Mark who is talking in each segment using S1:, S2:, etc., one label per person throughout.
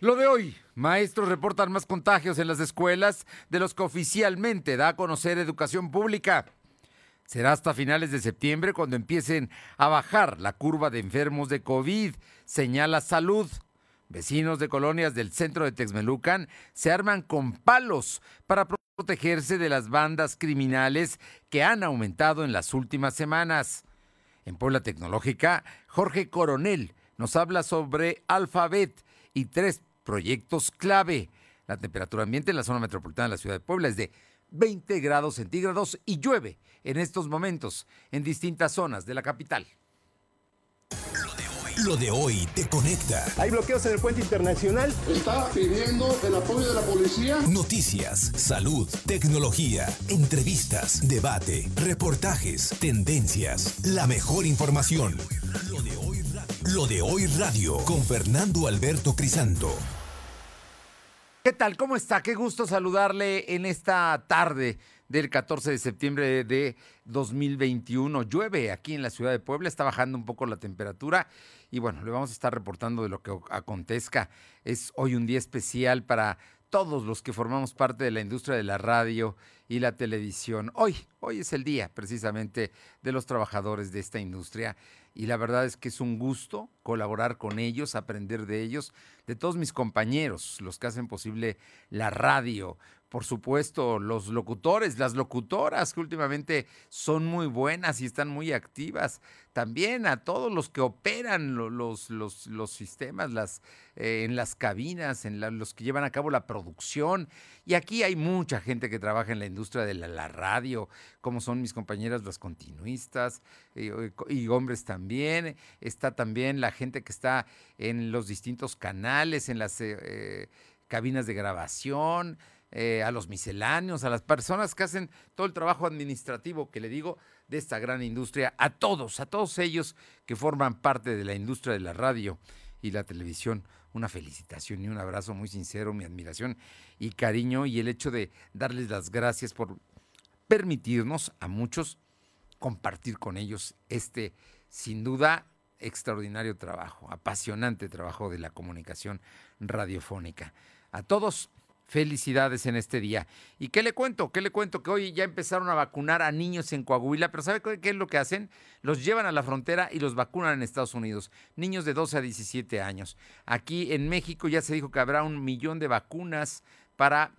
S1: Lo de hoy, maestros reportan más contagios en las escuelas de los que oficialmente da a conocer educación pública. Será hasta finales de septiembre cuando empiecen a bajar la curva de enfermos de COVID, señala salud. Vecinos de colonias del centro de Texmelucan se arman con palos para protegerse de las bandas criminales que han aumentado en las últimas semanas. En Puebla Tecnológica, Jorge Coronel nos habla sobre Alphabet y tres proyectos clave. La temperatura ambiente en la zona metropolitana de la ciudad de Puebla es de 20 grados centígrados y llueve en estos momentos en distintas zonas de la capital.
S2: Lo de hoy te conecta.
S3: Hay bloqueos en el puente internacional.
S4: Está pidiendo el apoyo de la policía.
S2: Noticias, salud, tecnología, entrevistas, debate, reportajes, tendencias, la mejor información. Lo de hoy Lo de hoy radio con Fernando Alberto Crisanto.
S1: ¿Qué tal? ¿Cómo está? Qué gusto saludarle en esta tarde del 14 de septiembre de 2021. Llueve aquí en la ciudad de Puebla, está bajando un poco la temperatura y bueno, le vamos a estar reportando de lo que acontezca. Es hoy un día especial para todos los que formamos parte de la industria de la radio y la televisión. Hoy, hoy es el día precisamente de los trabajadores de esta industria y la verdad es que es un gusto colaborar con ellos, aprender de ellos, de todos mis compañeros, los que hacen posible la radio, por supuesto, los locutores, las locutoras que últimamente son muy buenas y están muy activas. También a todos los que operan los, los, los sistemas las, eh, en las cabinas, en los que llevan a cabo la producción. Y aquí hay mucha gente que trabaja en la industria de la, radio, como son mis compañeras las continuistas eh, y hombres también. Está también la gente que está en los distintos canales, en las eh, cabinas de grabación. Eh, a los misceláneos, a las personas que hacen todo el trabajo administrativo que le digo de esta gran industria, a todos, a todos ellos que forman parte de la industria de la radio y la televisión. Una felicitación y un abrazo muy sincero, mi admiración y cariño y el hecho de darles las gracias por permitirnos a muchos compartir con ellos este, sin duda, extraordinario trabajo, apasionante trabajo de la comunicación radiofónica. A todos, Felicidades en este día. ¿Y qué le cuento? ¿Qué le cuento? Que hoy ya empezaron a vacunar a niños en Coahuila, pero ¿sabe qué es lo que hacen? Los llevan a la frontera y los vacunan en Estados Unidos. Niños de 12 a 17 años. Aquí en México ya se dijo que habrá un millón de vacunas para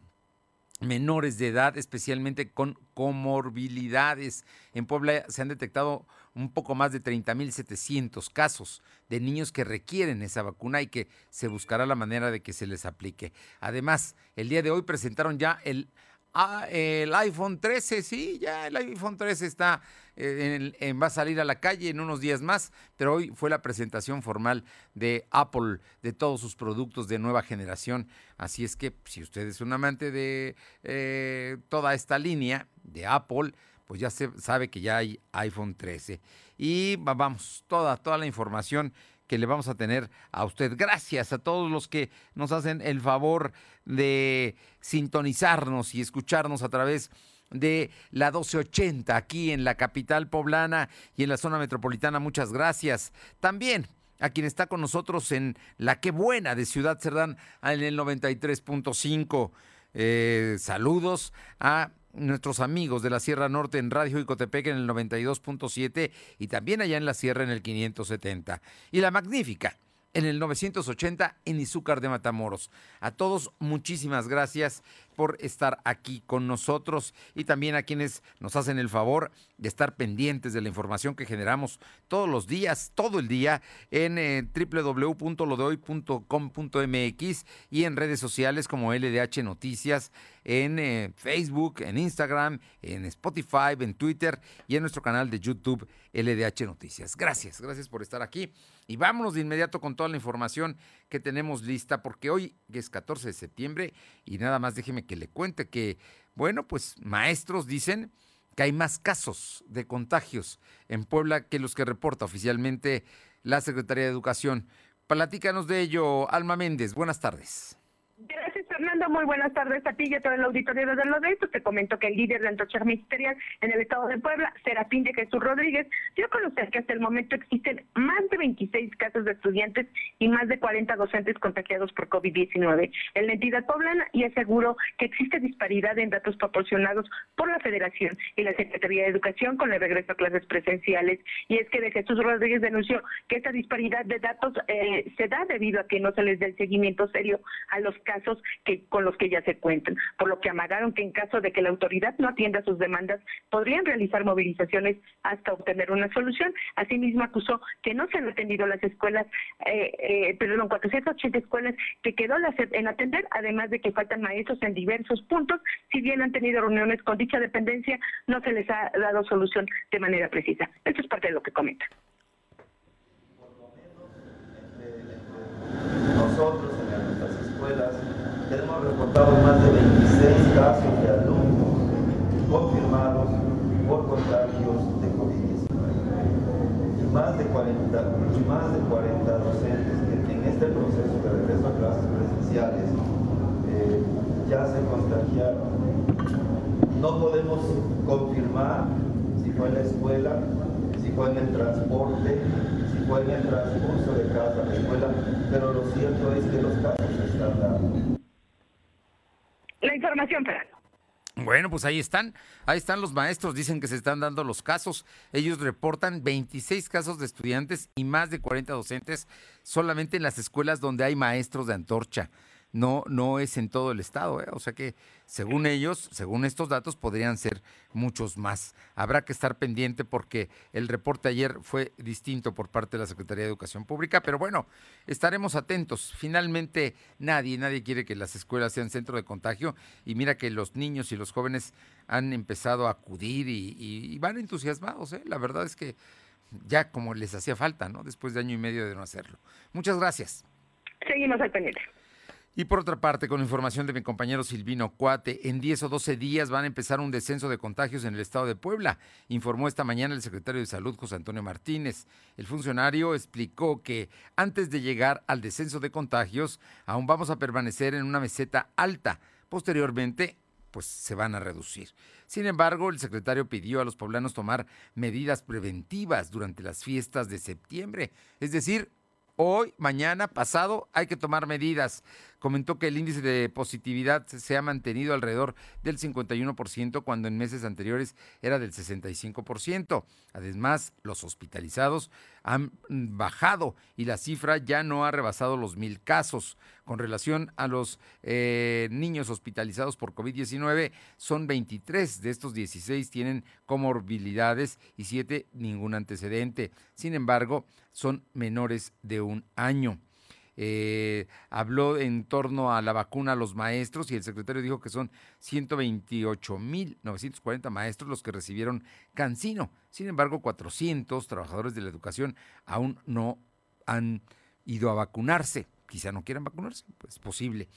S1: menores de edad, especialmente con comorbilidades. En Puebla se han detectado un poco más de 30.700 casos de niños que requieren esa vacuna y que se buscará la manera de que se les aplique. Además, el día de hoy presentaron ya el Ah, el iPhone 13, sí, ya el iPhone 13 está, eh, va a salir a la calle en unos días más, pero hoy fue la presentación formal de Apple de todos sus productos de nueva generación. Así es que si usted es un amante de eh, toda esta línea de Apple, pues ya se sabe que ya hay iPhone 13. Y vamos, toda, toda la información que le vamos a tener a usted. Gracias a todos los que nos hacen el favor de sintonizarnos y escucharnos a través de la 1280 aquí en la capital poblana y en la zona metropolitana. Muchas gracias. También a quien está con nosotros en la que buena de Ciudad Cerdán en el 93.5. Eh, saludos a nuestros amigos de la Sierra Norte en Radio Icotepec en el 92.7 y también allá en la Sierra en el 570. Y la magnífica en el 980 en Izúcar de Matamoros. A todos muchísimas gracias por estar aquí con nosotros y también a quienes nos hacen el favor de estar pendientes de la información que generamos todos los días, todo el día en eh, y en redes sociales como LDH Noticias, en eh, Facebook, en Instagram, en Spotify, en Twitter y en nuestro canal de YouTube LDH Noticias. Gracias, gracias por estar aquí. Y vámonos de inmediato con toda la información que tenemos lista, porque hoy es 14 de septiembre y nada más déjeme que le cuente que, bueno, pues maestros dicen que hay más casos de contagios en Puebla que los que reporta oficialmente la Secretaría de Educación. Platícanos de ello, Alma Méndez. Buenas tardes.
S5: Muy buenas tardes a ti y a todo el auditorio de lo de esto. Te comento que el líder de antorcha ministerial en el estado de Puebla, Serapín de Jesús Rodríguez, dio a conocer que hasta el momento existen más de 26 casos de estudiantes y más de 40 docentes contagiados por COVID-19 en la entidad poblana y aseguró que existe disparidad en datos proporcionados por la Federación y la Secretaría de Educación con el regreso a clases presenciales. Y es que de Jesús Rodríguez denunció que esta disparidad de datos eh, se da debido a que no se les dé el seguimiento serio a los casos que con los que ya se cuentan, por lo que amagaron que en caso de que la autoridad no atienda sus demandas, podrían realizar movilizaciones hasta obtener una solución. Asimismo, acusó que no se han atendido las escuelas, eh, eh, perdón, 480 escuelas que quedó en atender, además de que faltan maestros en diversos puntos. Si bien han tenido reuniones con dicha dependencia, no se les ha dado solución de manera precisa. Esto es parte de lo que comenta.
S6: Nosotros tenemos reportado más de 26 casos de alumnos confirmados por contagios de COVID-19 y más de 40 y más de 40 docentes que en este proceso de regreso a clases presenciales eh, ya se contagiaron. No podemos confirmar si fue en la escuela, si fue en el transporte, si fue en el transcurso de casa a la escuela, pero lo cierto es que los casos se están dando
S5: la información, Fernando.
S1: Bueno, pues ahí están, ahí están los maestros, dicen que se están dando los casos. Ellos reportan 26 casos de estudiantes y más de 40 docentes solamente en las escuelas donde hay maestros de antorcha no, no es en todo el estado. ¿eh? O sea que, según ellos, según estos datos, podrían ser muchos más. Habrá que estar pendiente porque el reporte ayer fue distinto por parte de la Secretaría de Educación Pública, pero bueno, estaremos atentos. Finalmente, nadie, nadie quiere que las escuelas sean centro de contagio y mira que los niños y los jóvenes han empezado a acudir y, van entusiasmados. ¿eh? La verdad es que ya como les hacía falta, ¿no? Después de año y medio de no hacerlo. Muchas gracias.
S5: Seguimos al pendiente.
S1: Y por otra parte, con información de mi compañero Silvino Cuate, en 10 o 12 días van a empezar un descenso de contagios en el estado de Puebla, informó esta mañana el secretario de Salud, José Antonio Martínez. El funcionario explicó que antes de llegar al descenso de contagios, aún vamos a permanecer en una meseta alta. Posteriormente, pues se van a reducir. Sin embargo, el secretario pidió a los poblanos tomar medidas preventivas durante las fiestas de septiembre, es decir, hoy, mañana, pasado, hay que tomar medidas comentó que el índice de positividad se ha mantenido alrededor del 51% cuando en meses anteriores era del 65%. Además, los hospitalizados han bajado y la cifra ya no ha rebasado los mil casos. Con relación a los eh, niños hospitalizados por COVID-19, son 23 de estos 16 tienen comorbilidades y 7 ningún antecedente. Sin embargo, son menores de un año. Eh, habló en torno a la vacuna a los maestros y el secretario dijo que son 128.940 maestros los que recibieron Cancino. Sin embargo, 400 trabajadores de la educación aún no han ido a vacunarse. Quizá no quieran vacunarse, pues posible.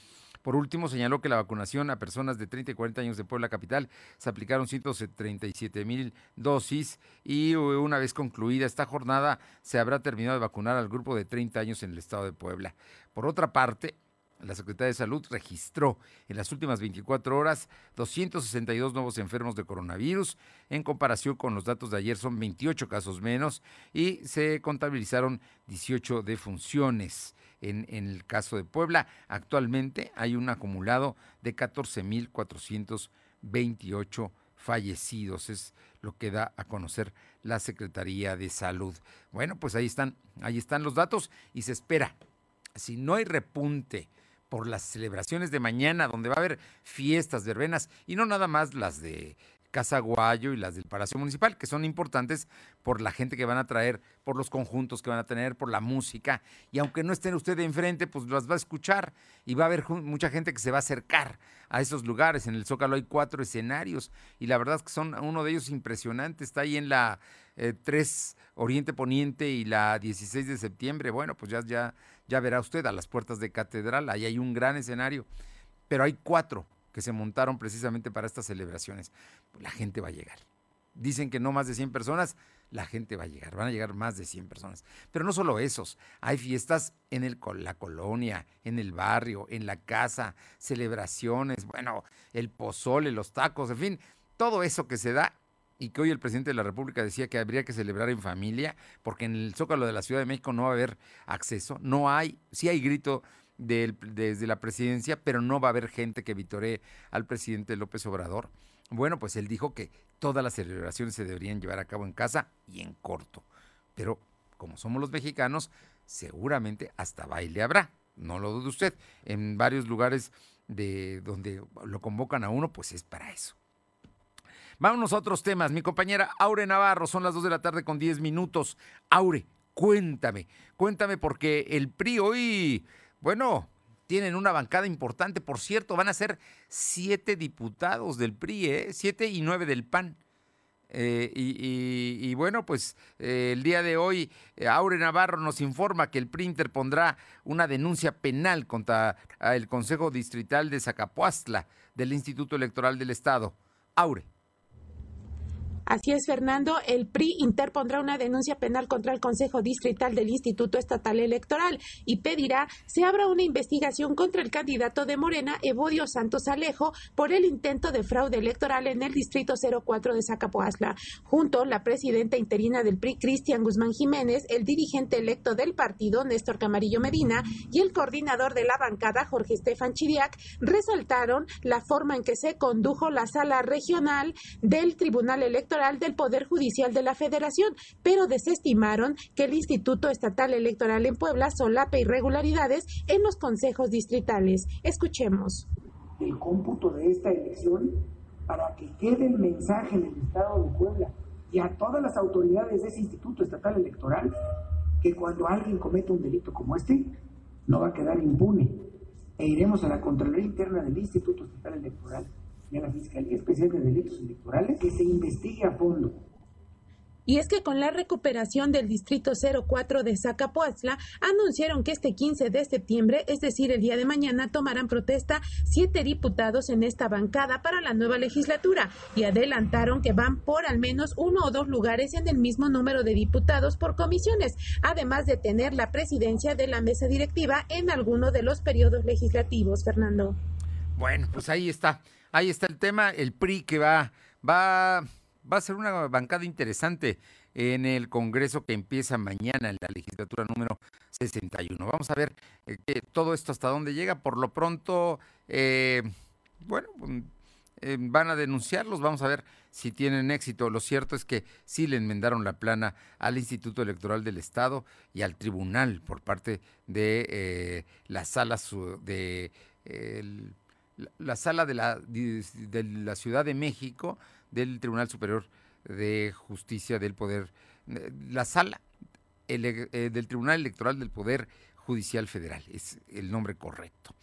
S1: Por último, señaló que la vacunación a personas de 30 y 40 años de Puebla Capital se aplicaron 137 mil dosis y una vez concluida esta jornada se habrá terminado de vacunar al grupo de 30 años en el estado de Puebla. Por otra parte, la Secretaría de Salud registró en las últimas 24 horas 262 nuevos enfermos de coronavirus. En comparación con los datos de ayer son 28 casos menos y se contabilizaron 18 defunciones en, el caso de Puebla. Actualmente hay un acumulado de 14.428 fallecidos. Es lo que da a conocer la Secretaría de Salud. Bueno, pues ahí están, ahí están los datos y se espera. Si no hay repunte por las celebraciones de mañana, donde va a haber fiestas, verbenas, y no nada más las de Casa Guayo y las del Palacio Municipal, que son importantes por la gente que van a traer, por los conjuntos que van a tener, por la música. Y aunque no estén usted enfrente, pues las va a escuchar y va a haber mucha gente que se va a acercar a esos lugares. En el Zócalo hay cuatro escenarios y la verdad es que son uno de ellos impresionante. Está ahí en la 3 eh, Oriente Poniente y la 16 de septiembre. Bueno, pues ya, ya verá usted a las puertas de Catedral. Ahí hay un gran escenario. Pero hay cuatro que se montaron precisamente para estas celebraciones. La gente va a llegar. Dicen que no más de 100 personas, la gente va a llegar, van a llegar más de 100 personas. Pero no solo esos, hay fiestas en el, la colonia, en el barrio, en la casa, celebraciones, bueno, el pozole, los tacos, en fin, todo eso que se da y que hoy el presidente de la República decía que habría que celebrar en familia, porque en el Zócalo de la Ciudad de México no va a haber acceso, no hay, sí hay grito desde la presidencia, pero no va a haber gente que vitoree al presidente López Obrador. Bueno, pues él dijo que todas las celebraciones se deberían llevar a cabo en casa y en corto. Pero como somos los mexicanos, seguramente hasta baile habrá. No lo dude usted. En varios lugares de donde lo convocan a uno, pues es para eso. Vámonos a otros temas. Mi compañera Aure Navarro, son las 2 de la tarde con 10 minutos. Aure, cuéntame, cuéntame porque el PRI hoy, bueno, tienen una bancada importante. Por cierto, van a ser siete diputados del PRI, ¿eh? siete y nueve del PAN. Eh, y, bueno, pues eh, el día de hoy, eh, Aure Navarro nos informa que el PRI interpondrá una denuncia penal contra el Consejo Distrital de Zacapuastla del Instituto Electoral del Estado. Aure.
S7: Así es, Fernando. El PRI interpondrá una denuncia penal contra el Consejo Distrital del Instituto Estatal Electoral y pedirá se abra una investigación contra el candidato de Morena, Evodio Santos Alejo, por el intento de fraude electoral en el Distrito 04 de Zacapoazla. Junto, la presidenta interina del PRI, Cristian Guzmán Jiménez, el dirigente electo del partido, Néstor Camarillo Medina, y el coordinador de la bancada, Jorge Estefan Chiriac, resaltaron la forma en que se condujo la sala regional del Tribunal Electoral del Poder Judicial de la Federación, pero desestimaron que el Instituto Estatal Electoral en Puebla solape irregularidades en los consejos distritales. Escuchemos.
S8: El cómputo de esta elección para que quede el mensaje en el Estado de Puebla y a todas las autoridades de ese Instituto Estatal Electoral que cuando alguien cometa un delito como este, no va a quedar impune. E iremos a la Contraloría Interna del Instituto Estatal Electoral y a la Fiscalía Especial de Delitos Electorales que se investigue a fondo.
S7: Y es que con la recuperación del Distrito 04 de Zacapoatzla, anunciaron que este 15 de septiembre, es decir, el día de mañana, tomarán protesta siete diputados en esta bancada para la nueva legislatura y adelantaron que van por al menos uno o dos lugares en el mismo número de diputados por comisiones, además de tener la presidencia de la mesa directiva en alguno de los periodos legislativos, Fernando.
S1: Bueno, pues ahí está. Ahí está el tema, el PRI que va, va, va a ser una bancada interesante en el Congreso que empieza mañana en la legislatura número 61. Vamos a ver eh, todo esto hasta dónde llega. Por lo pronto, eh, bueno, mm, eh, van a denunciarlos, vamos a ver si tienen éxito. Lo cierto es que sí le enmendaron la plana al Instituto Electoral del Estado y al Tribunal por parte de las salas de el la sala de la, de la Ciudad de México del Tribunal Superior de Justicia del Poder, eh, la sala eh, del Tribunal Electoral del Poder Judicial Federal, es el nombre correcto.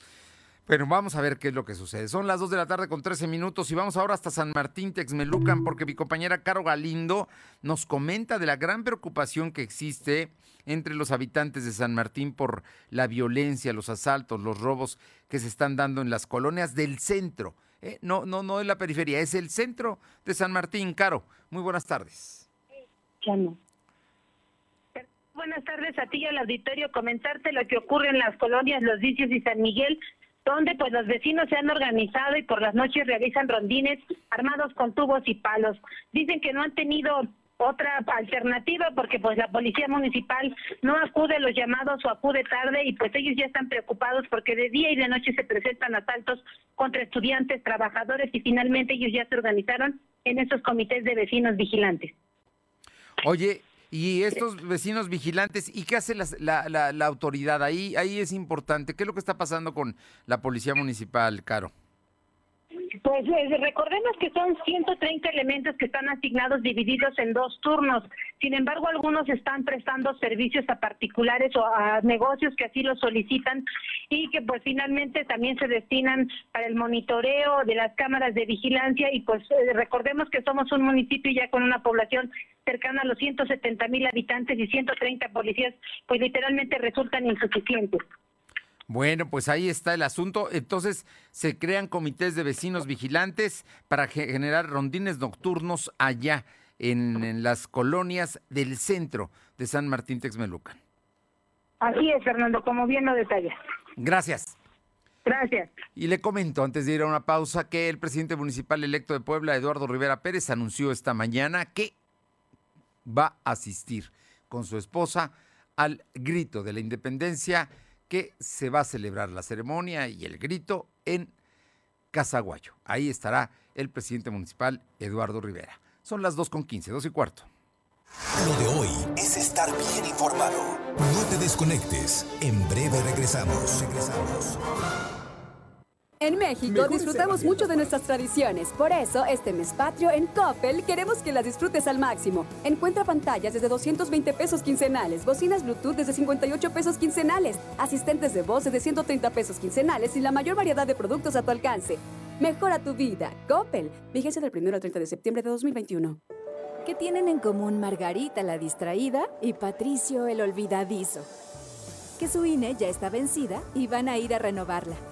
S1: Bueno, vamos a ver qué es lo que sucede. Son las 2 de la tarde con 13 minutos y vamos ahora hasta San Martín, Texmelucan, porque mi compañera Caro Galindo nos comenta de la gran preocupación que existe entre los habitantes de San Martín por la violencia, los asaltos, los robos que se están dando en las colonias del centro. ¿eh? No, no, no es la periferia, es el centro de San Martín. Caro, muy buenas tardes.
S9: Buenas tardes a ti y al auditorio. Comentarte lo que ocurre en las colonias Los Vicios y San Miguel donde pues los vecinos se han organizado y por las noches realizan rondines armados con tubos y palos. Dicen que no han tenido otra alternativa porque pues la policía municipal no acude a los llamados o acude tarde y pues ellos ya están preocupados porque de día y de noche se presentan asaltos contra estudiantes, trabajadores y finalmente ellos ya se organizaron en esos comités de vecinos vigilantes.
S1: Oye, y estos vecinos vigilantes, ¿y qué hace la, la, la, autoridad? Ahí, ahí es importante. ¿Qué es lo que está pasando con la policía municipal, Caro?
S9: Pues eh, recordemos que son 130 elementos que están asignados divididos en dos turnos. Sin embargo, algunos están prestando servicios a particulares o a negocios que así lo solicitan y que pues finalmente también se destinan para el monitoreo de las cámaras de vigilancia y pues eh, recordemos que somos un municipio ya con una población cercana a los 170 mil habitantes y 130 policías pues literalmente resultan insuficientes.
S1: Bueno, pues ahí está el asunto. Entonces, se crean comités de vecinos vigilantes para generar rondines nocturnos allá en, las colonias del centro de San Martín Texmelucan.
S5: Así es, Fernando, como bien lo detallas.
S1: Gracias.
S5: Gracias.
S1: Y le comento, antes de ir a una pausa, que el presidente municipal electo de Puebla, Eduardo Rivera Pérez, anunció esta mañana que va a asistir con su esposa al grito de la independencia que se va a celebrar la ceremonia y el grito en Casaguayo. Ahí estará el presidente municipal Eduardo Rivera. Son las 2.15, 2 y cuarto.
S2: Lo de hoy es estar bien informado. No te desconectes. En breve regresamos. Regresamos.
S10: En México disfrutamos mucho de nuestras tradiciones. Por eso, este mes patrio en Coppel queremos que las disfrutes al máximo. Encuentra pantallas desde 220 pesos quincenales, bocinas Bluetooth desde 58 pesos quincenales, asistentes de voz desde 130 pesos quincenales y la mayor variedad de productos a tu alcance. Mejora tu vida. Coppel. Vigencia del 1 al 30 de septiembre de 2021.
S11: ¿Qué tienen en común Margarita la distraída y Patricio el olvidadizo? Que su INE ya está vencida y van a ir a renovarla.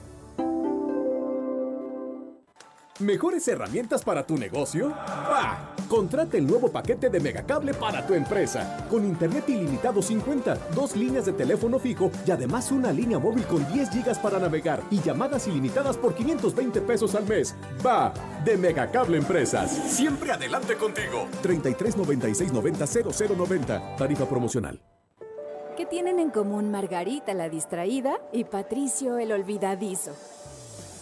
S12: ¿Mejores herramientas para tu negocio? ¡Bah! Contrata el nuevo paquete de Megacable para tu empresa. Con internet ilimitado 50, dos líneas de teléfono fijo y además una línea móvil con 10 gigas para navegar y llamadas ilimitadas por 520 pesos al mes. ¡Va! De Megacable Empresas. Siempre adelante contigo. 33 96 90 0090. Tarifa promocional.
S11: ¿Qué tienen en común Margarita la distraída y Patricio el olvidadizo?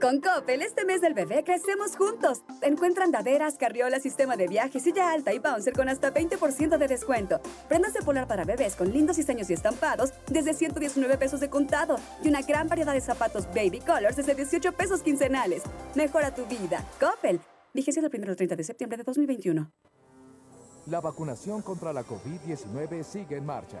S10: Con Coppel, este mes del bebé crecemos juntos. Encuentra andaderas, carriolas, sistema de viaje, silla alta y bouncer con hasta 20% de descuento. Prendas de polar para bebés con lindos diseños y estampados desde 119 pesos de contado. Y una gran variedad de zapatos baby colors desde 18 pesos quincenales. Mejora tu vida. Coppel. Vigencia del 1 al 30 de septiembre de 2021.
S13: La vacunación contra la COVID-19 sigue en marcha.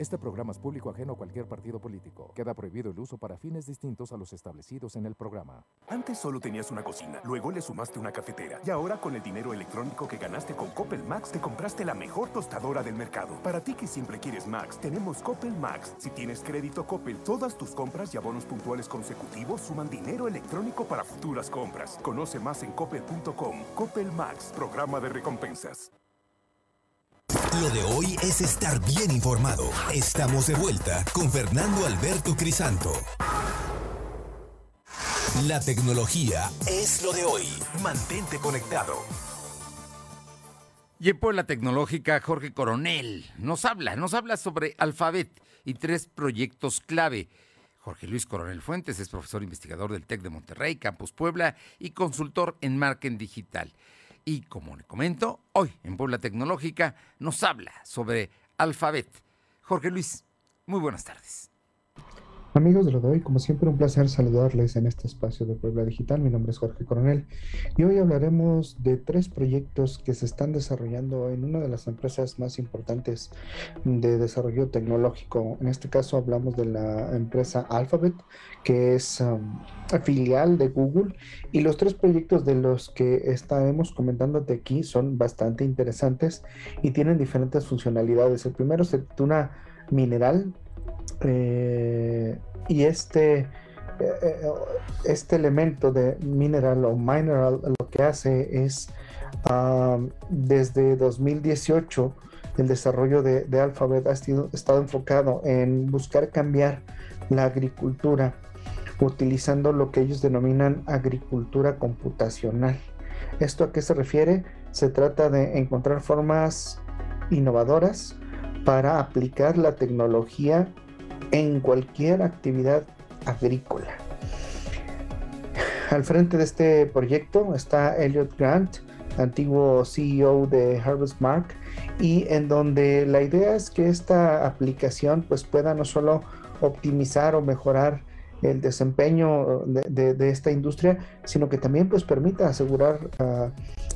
S13: Este programa es público ajeno a cualquier partido político. Queda prohibido el uso para fines distintos a los establecidos en el programa.
S12: Antes solo tenías una cocina, luego le sumaste una cafetera y ahora con el dinero electrónico que ganaste con Coppel Max te compraste la mejor tostadora del mercado. Para ti que siempre quieres Max, tenemos Coppel Max. Si tienes crédito Coppel, todas tus compras y abonos puntuales consecutivos suman dinero electrónico para futuras compras. Conoce más en coppel.com. Coppel Max, programa de recompensas.
S2: Lo de hoy es estar bien informado. Estamos de vuelta con Fernando Alberto Crisanto. La tecnología es lo de hoy. Mantente conectado.
S1: Y en Puebla Tecnológica, Jorge Coronel nos habla, nos habla sobre Alphabet y tres proyectos clave. Jorge Luis Coronel Fuentes es profesor investigador del TEC de Monterrey, Campus Puebla y consultor en marketing digital. Y como le comento, hoy en Puebla Tecnológica nos habla sobre Alphabet. Jorge Luis, muy buenas tardes.
S14: Amigos de hoy, como siempre un placer saludarles en este espacio de Puebla Digital. Mi nombre es Jorge Coronel y hoy hablaremos de tres proyectos que se están desarrollando en una de las empresas más importantes de desarrollo tecnológico. En este caso hablamos de la empresa Alphabet, que es um, filial de Google y los tres proyectos de los que estaremos comentándote aquí son bastante interesantes y tienen diferentes funcionalidades. El primero se titula Mineral eh, y este, eh, eh, este elemento de mineral o mineral lo que hace es desde 2018 el desarrollo de, de Alphabet ha estado enfocado en buscar cambiar la agricultura utilizando lo que ellos denominan agricultura computacional. ¿Esto a qué se refiere? Se trata de encontrar formas innovadoras para aplicar la tecnología en cualquier actividad agrícola. Al frente de este proyecto está Elliot Grant, antiguo CEO de Harvest Mark, y en donde la idea es que esta aplicación pues pueda no solo optimizar o mejorar el desempeño de, esta industria, sino que también pues permita asegurar ah,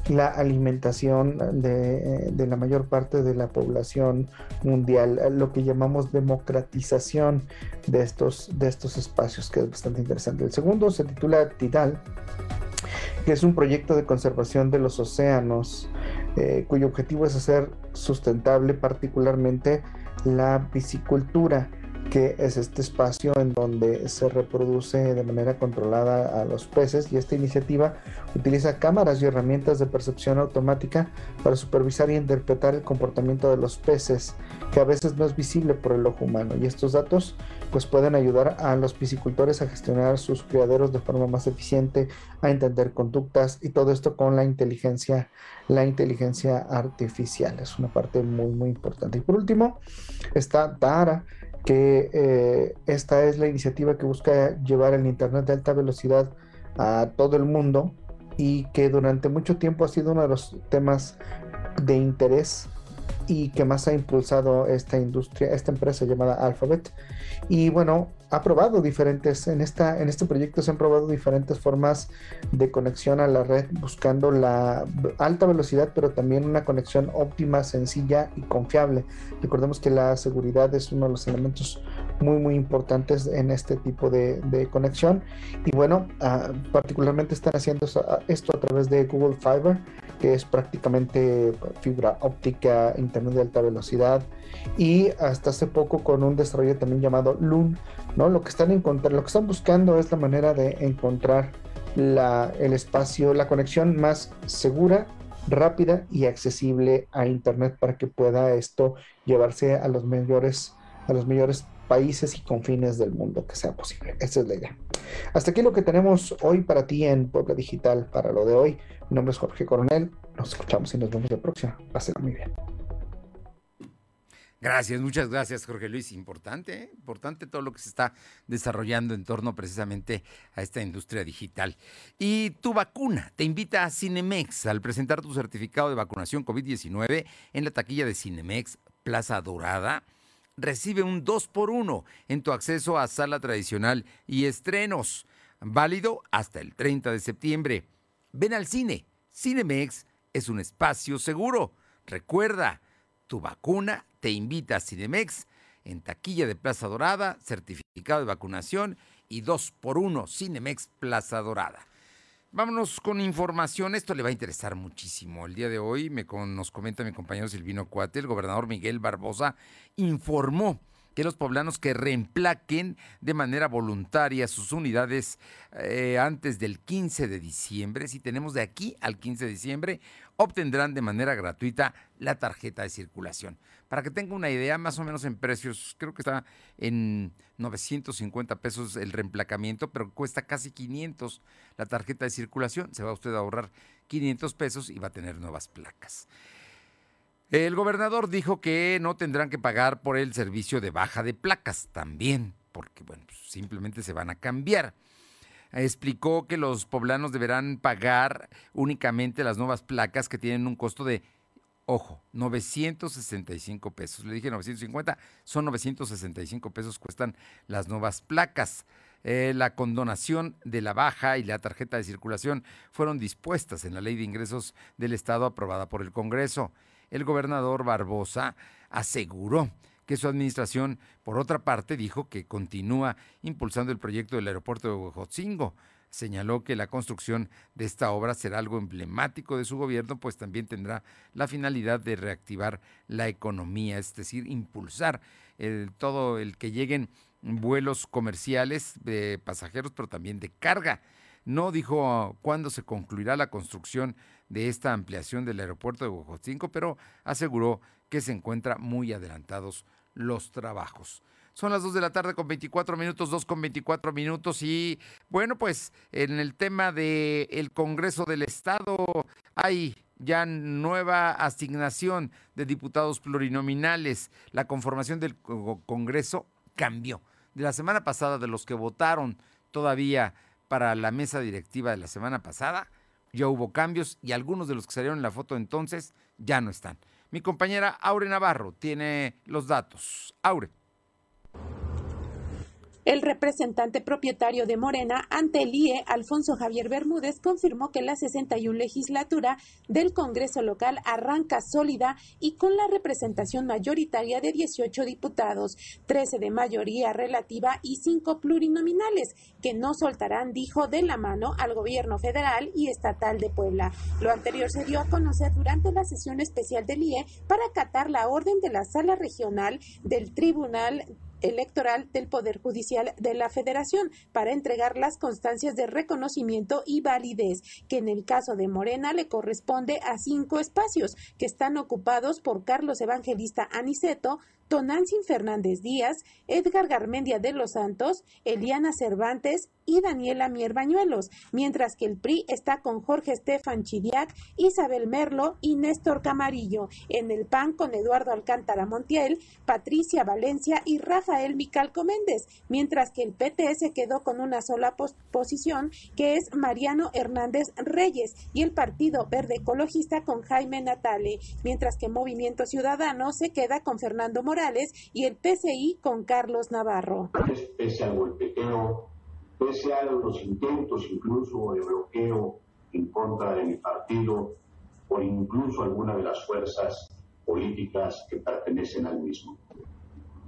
S14: la alimentación de, de, la mayor parte de la población mundial, lo que llamamos democratización de estos, de estos espacios, que es bastante interesante. El segundo se titula Tidal, que es un proyecto de conservación de los océanos, eh, cuyo objetivo es hacer sustentable particularmente la piscicultura que es este espacio en donde se reproduce de manera controlada a los peces y esta iniciativa utiliza cámaras y herramientas de percepción automática para supervisar y interpretar el comportamiento de los peces que a veces no es visible por el ojo humano. Y estos datos pues pueden ayudar a los piscicultores a gestionar sus criaderos de forma más eficiente, a entender conductas y todo esto con la inteligencia la inteligencia artificial. Es una parte muy muy importante. Y por último está Tara que eh, esta es la iniciativa que busca llevar el Internet de alta velocidad a todo el mundo y que durante mucho tiempo ha sido uno de los temas de interés y que más ha impulsado esta industria, esta empresa llamada Alphabet. Y bueno, ha probado diferentes, en, esta, en este proyecto se han probado diferentes formas de conexión a la red, buscando la alta velocidad, pero también una conexión óptima, sencilla y confiable. Recordemos que la seguridad es uno de los elementos muy, muy importantes en este tipo de, conexión. Y bueno, ah, particularmente están haciendo esto a través de Google Fiber, que es prácticamente fibra óptica, internet de alta velocidad. Y hasta hace poco con un desarrollo también llamado Loon, ¿no? Lo que están encontrando, lo que están buscando es la manera de encontrar la, el espacio, la conexión más segura, rápida y accesible a internet para que pueda esto llevarse a los mayores a los mayores países y confines del mundo que sea posible. Esa es la idea. Hasta aquí lo que tenemos hoy para ti en Puebla Digital para lo de hoy. Mi nombre es Jorge Coronel. Nos escuchamos y nos vemos la próxima. Pásenla muy bien.
S1: Gracias, muchas gracias, Jorge Luis. Importante, ¿eh? importante todo lo que se está desarrollando en torno precisamente a esta industria digital. Y tu vacuna te invita a Cinemex al presentar tu certificado de vacunación COVID-19 en la taquilla de Cinemex Plaza Dorada recibe un 2 por 1 en tu acceso a sala tradicional y estrenos, válido hasta el 30 de septiembre. Ven al cine. Cinemex es un espacio seguro. Recuerda, tu vacuna te invita a Cinemex en taquilla de Plaza Dorada, certificado de vacunación y 2 por 1 Cinemex Plaza Dorada. Vámonos con información, esto le va a interesar muchísimo. El día de hoy me nos comenta mi compañero Silvino Cuate, el gobernador Miguel Barbosa informó que los poblanos que reemplaquen de manera voluntaria sus unidades eh, antes del 15 de diciembre, si tenemos de aquí al 15 de diciembre, obtendrán de manera gratuita la tarjeta de circulación. Para que tenga una idea, más o menos en precios, creo que está en 950 pesos el reemplacamiento, pero cuesta casi 500 la tarjeta de circulación. Se va usted a ahorrar 500 pesos y va a tener nuevas placas. El gobernador dijo que no tendrán que pagar por el servicio de baja de placas también, porque bueno, pues, simplemente se van a cambiar. Explicó que los poblanos deberán pagar únicamente las nuevas placas que tienen un costo de, ojo, 965 pesos. Le dije 950, son 965 pesos cuestan las nuevas placas. Eh, la condonación de la baja y la tarjeta de circulación fueron dispuestas en la ley de ingresos del Estado aprobada por el Congreso el gobernador Barbosa aseguró que su administración, por otra parte, dijo que continúa impulsando el proyecto del aeropuerto de Huejotzingo. Señaló que la construcción de esta obra será algo emblemático de su gobierno, pues también tendrá la finalidad de reactivar la economía, es decir, impulsar todo el que lleguen vuelos comerciales de pasajeros, pero también de carga. No dijo cuándo se concluirá la construcción de esta ampliación del aeropuerto de Huejotzinco, pero aseguró que se encuentran muy adelantados los trabajos. Son las 2 de la tarde con 24 minutos, 2 con 24 minutos. Y bueno, pues en el tema del el Congreso del Estado hay ya nueva asignación de diputados plurinominales. La conformación del Congreso cambió. De la semana pasada, de los que votaron todavía para la mesa directiva de la semana pasada, ya hubo cambios y algunos de los que salieron en la foto entonces ya no están. Mi compañera Aure Navarro tiene los datos. Aure.
S7: El representante propietario de Morena ante el IE, Alfonso Javier Bermúdez, confirmó que la 61 legislatura del Congreso local arranca sólida y con la representación mayoritaria de 18 diputados, 13 de mayoría relativa y 5 plurinominales, que no soltarán, dijo, de la mano al gobierno federal y estatal de Puebla. Lo anterior se dio a conocer durante la sesión especial del IE para acatar la orden de la sala regional del Tribunal Electoral del Poder Judicial de la Federación para entregar las constancias de reconocimiento y validez, que en el caso de Morena le corresponde a cinco espacios que están ocupados por Carlos Evangelista Aniceto, Tonantzin Fernández Díaz, Edgar Garmendia de los Santos, Eliana Cervantes y Daniela Mierbañuelos, mientras que el PRI está con Jorge Estefan Chidiac, Isabel Merlo y Néstor Camarillo, en el PAN con Eduardo Alcántara Montiel, Patricia Valencia y Rafael Micalco Méndez, mientras que el PT se quedó con una sola posición que es Mariano Hernández Reyes y el Partido Verde Ecologista con Jaime Natale, mientras que Movimiento Ciudadano se queda con Fernando Morales y el PCI con Carlos Navarro.
S15: Pese al golpeteo, pese a los intentos incluso de bloqueo en contra de mi partido por incluso alguna de las fuerzas políticas que pertenecen al mismo.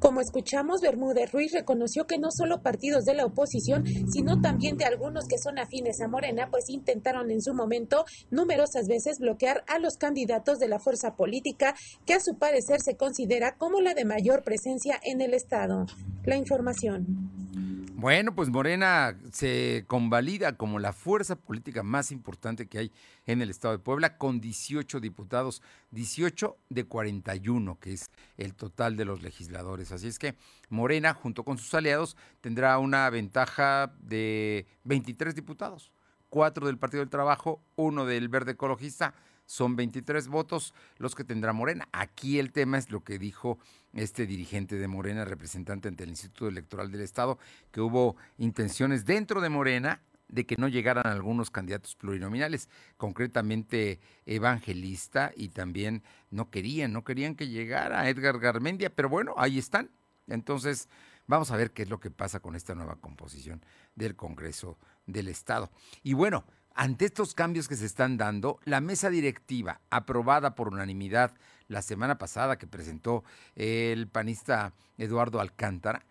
S7: Como escuchamos, Bermúdez Ruiz reconoció que no solo partidos de la oposición, sino también de algunos que son afines a Morena, pues intentaron en su momento numerosas veces bloquear a los candidatos de la fuerza política que a su parecer se considera como la de mayor presencia en el Estado. La información.
S1: Bueno, pues Morena se convalida como la fuerza política más importante que hay en el estado de Puebla, con 18 diputados, 18 de 41, que es el total de los legisladores. Así es que Morena, junto con sus aliados, tendrá una ventaja de 23 diputados, cuatro del Partido del Trabajo, uno del Verde Ecologista, son 23 votos los que tendrá Morena. Aquí el tema es lo que dijo este dirigente de Morena, representante ante el Instituto Electoral del Estado, que hubo intenciones dentro de Morena de que no llegaran algunos candidatos plurinominales, concretamente Evangelista, y también no querían, no querían que llegara Edgar Garmendia, pero bueno, ahí están. Entonces, vamos a ver qué es lo que pasa con esta nueva composición del Congreso del Estado. Y bueno, ante estos cambios que se están dando, la mesa directiva aprobada por unanimidad la semana pasada que presentó el panista Eduardo Alcántara,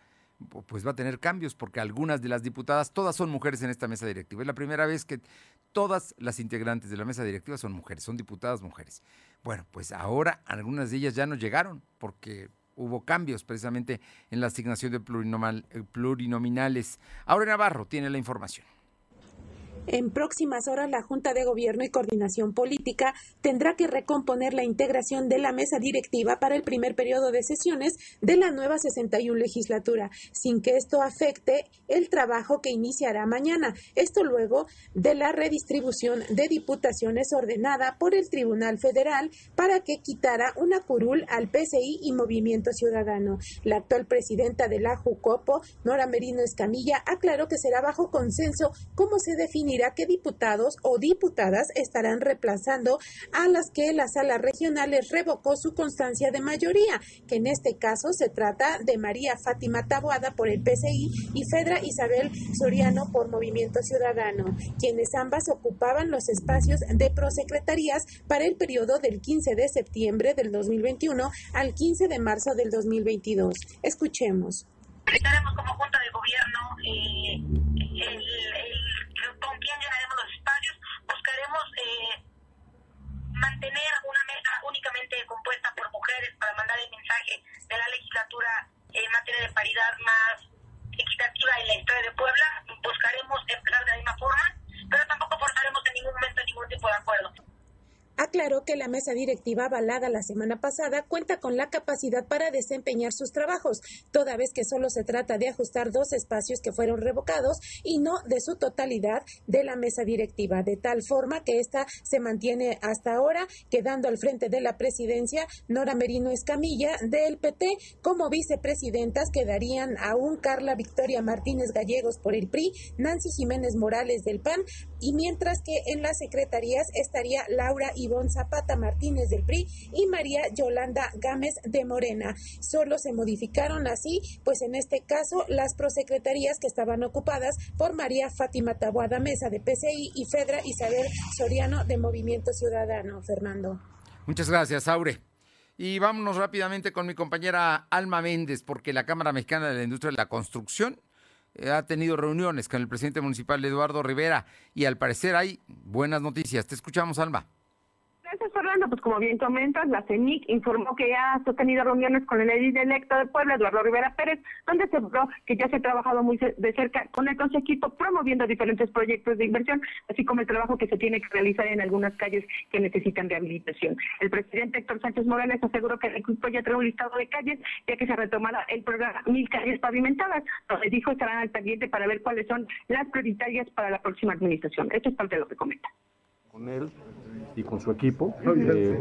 S1: pues va a tener cambios porque algunas de las diputadas, todas son mujeres en esta mesa directiva. Es la primera vez que todas las integrantes de la mesa directiva son mujeres, son diputadas mujeres. Bueno, pues ahora algunas de ellas ya no llegaron porque hubo cambios precisamente en la asignación de eh, plurinominales. Ahora Navarro tiene la información.
S7: En próximas horas, la Junta de Gobierno y Coordinación Política tendrá que recomponer la integración de la mesa directiva para el primer periodo de sesiones de la nueva 61 legislatura, sin que esto afecte el trabajo que iniciará mañana. Esto luego de la redistribución de diputaciones ordenada por el Tribunal Federal para que quitara una curul al PCI y Movimiento Ciudadano. La actual presidenta de la JUCOPO, Nora Merino Escamilla, aclaró que será bajo consenso cómo se definirá qué diputados o diputadas estarán reemplazando a las que la sala regional les revocó su constancia de mayoría, que en este caso se trata de María Fátima Taboada por el PCI y Fedra Isabel Soriano por Movimiento Ciudadano, quienes ambas ocupaban los espacios de prosecretarías para el periodo del 15 de septiembre del 2021 al 15 de marzo del 2022. Escuchemos.
S5: Estaremos como eh, mantener una mesa únicamente compuesta por mujeres para mandar el mensaje de la legislatura en materia de paridad más equitativa en la historia de Puebla. Buscaremos empezar de la misma forma, pero tampoco forzaremos en ningún momento ningún tipo de acuerdo.
S7: Aclaró que la mesa directiva avalada la semana pasada cuenta con la capacidad para desempeñar sus trabajos, toda vez que solo se trata de ajustar dos espacios que fueron revocados y no de su totalidad de la mesa directiva, de tal forma que ésta se mantiene hasta ahora, quedando al frente de la presidencia Nora Merino Escamilla del PT como vicepresidentas quedarían aún Carla Victoria Martínez Gallegos por el PRI, Nancy Jiménez Morales del PAN y mientras que en las secretarías estaría Laura Ivonne Zapata Martínez del PRI y María Yolanda Gámez de Morena. Solo se modificaron así, pues en este caso las prosecretarías que estaban ocupadas por María Fátima Tabuada Mesa de PCI y Fedra Isabel Soriano de Movimiento Ciudadano. Fernando.
S1: Muchas gracias, Aure. Y vámonos rápidamente con mi compañera Alma Méndez, porque la Cámara Mexicana de la Industria de la Construcción eh, ha tenido reuniones con el presidente municipal Eduardo Rivera y al parecer hay buenas noticias. Te escuchamos, Alma.
S5: Gracias, Fernando. Pues como bien comentas, la CENIC informó que ya ha sostenido reuniones con el edil electo de Puebla, Eduardo Rivera Pérez, donde aseguró que ya se ha trabajado muy de cerca con el equipo promoviendo diferentes proyectos de inversión, así como el trabajo que se tiene que realizar en algunas calles que necesitan rehabilitación. El presidente Héctor Sánchez Morales aseguró que el equipo ya trae un listado de calles, ya que se retomará el programa Mil Calles Pavimentadas, donde dijo estarán al pendiente para ver cuáles son las prioritarias para la próxima administración. Esto es parte de lo que comenta
S16: con él y con su equipo, eh,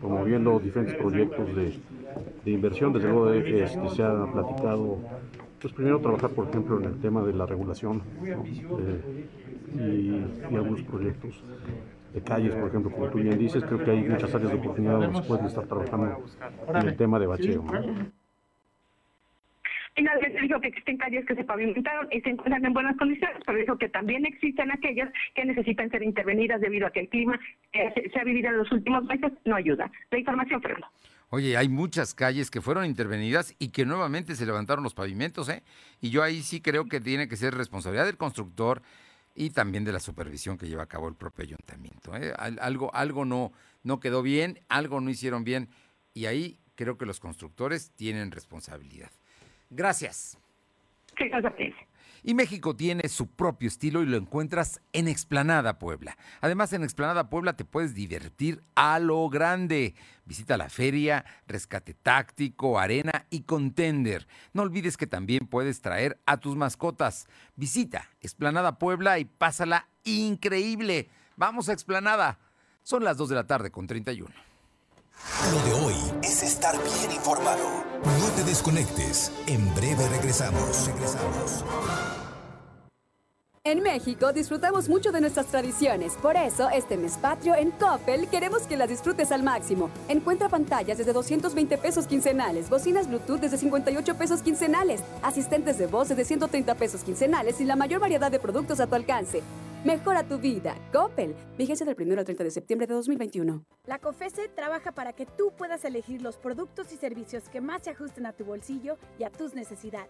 S16: promoviendo diferentes proyectos de, inversión. Desde luego este, se ha platicado, pues primero trabajar, por ejemplo, en el tema de la regulación eh, y, algunos proyectos de calles, por ejemplo, como tú bien dices, creo que hay muchas áreas de oportunidad donde se puede estar trabajando en el tema de bacheo.
S5: Finalmente dijo que existen calles que se pavimentaron y se encuentran en buenas condiciones, pero dijo que también existen aquellas que necesitan ser intervenidas debido a que el clima que se ha vivido en los últimos meses no ayuda. La información, Fernando.
S1: Oye, hay muchas calles que fueron intervenidas y que nuevamente se levantaron los pavimentos, ¿eh? Y yo ahí sí creo que tiene que ser responsabilidad del constructor y también de la supervisión que lleva a cabo el propio ayuntamiento. ¿eh? Algo, algo no, no quedó bien, algo no hicieron bien y ahí creo que los constructores tienen responsabilidad. Gracias. Y México tiene su propio estilo y lo encuentras en Explanada Puebla. Además, en Explanada Puebla te puedes divertir a lo grande. Visita la feria, rescate táctico, arena y contender. No olvides que también puedes traer a tus mascotas. Visita Explanada Puebla y pásala increíble. Vamos a Explanada. Son las 2 de la tarde con 31.
S2: Lo de hoy es estar bien informado. No te desconectes. En breve regresamos. Regresamos.
S10: En México disfrutamos mucho de nuestras tradiciones, por eso este mes patrio en Coppel queremos que las disfrutes al máximo. Encuentra pantallas desde 220 pesos quincenales, bocinas Bluetooth desde 58 pesos quincenales, asistentes de voz desde 130 pesos quincenales y la mayor variedad de productos a tu alcance. Mejora tu vida. Coppel. Vigencia del 1 al 30 de septiembre de 2021.
S17: La COFESE trabaja para que tú puedas elegir los productos y servicios que más se ajusten a tu bolsillo y a tus necesidades.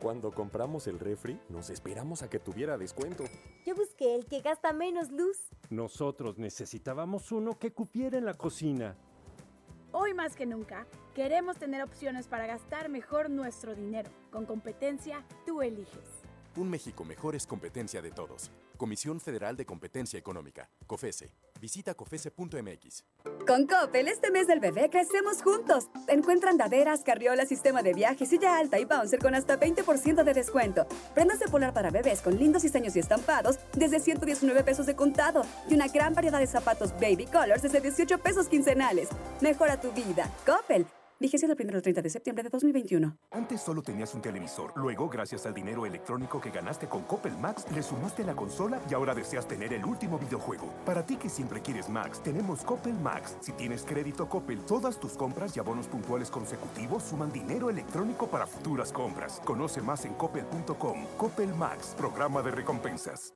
S18: Cuando compramos el refri, nos esperamos a que tuviera descuento.
S19: Yo busqué el que gasta menos luz.
S18: Nosotros necesitábamos uno que cupiera en la cocina.
S17: Hoy más que nunca, queremos tener opciones para gastar mejor nuestro dinero. Con competencia, tú eliges.
S18: Un México mejor es competencia de todos. Comisión Federal de Competencia Económica, COFESE. Visita COFESE.mx.
S10: Con Coppel, este mes del bebé crecemos juntos. Encuentra andaderas, carriolas, sistema de viaje, silla alta y bouncer con hasta 20% de descuento. Prendas de polar para bebés con lindos diseños y estampados desde 119 pesos de contado. Y una gran variedad de zapatos baby colors desde 18 pesos quincenales. Mejora tu vida. Coppel. Vigencia del 1 al 30 de septiembre de 2021.
S18: Antes solo tenías un televisor. Luego, gracias al dinero electrónico que ganaste con Coppel Max, le sumaste la consola y ahora deseas tener el último videojuego. Para ti que siempre quieres Max, tenemos Coppel Max. Si tienes crédito Coppel, todas tus compras y abonos puntuales consecutivos suman dinero electrónico para futuras compras. Conoce más en coppel.com. Coppel Max, programa de recompensas.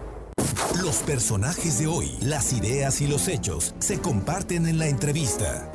S2: Los personajes de hoy, las ideas y los hechos se comparten en la entrevista.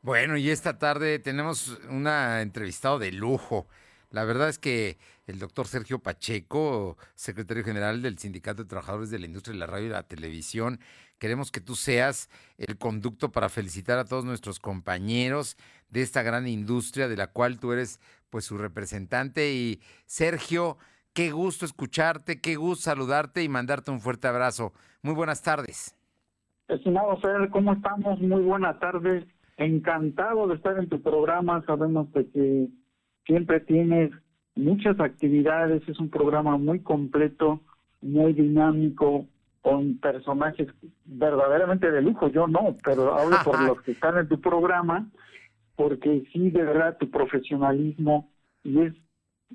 S1: Bueno, y esta tarde tenemos una entrevistado de lujo. La verdad es que el doctor Sergio Pacheco, secretario general del Sindicato de Trabajadores de la Industria de la Radio y la Televisión, queremos que tú seas el conducto para felicitar a todos nuestros compañeros de esta gran industria de la cual tú eres pues su representante. Y Sergio, qué gusto escucharte, qué gusto saludarte y mandarte un fuerte abrazo. Muy buenas tardes.
S20: Estimado Fer, ¿cómo estamos? Muy buenas tardes. Encantado de estar en tu programa. Sabemos de que siempre tienes muchas actividades, es un programa muy completo, muy dinámico, con personajes verdaderamente de lujo. Yo no, pero hablo por los que están en tu programa, porque sí, de verdad, tu profesionalismo y es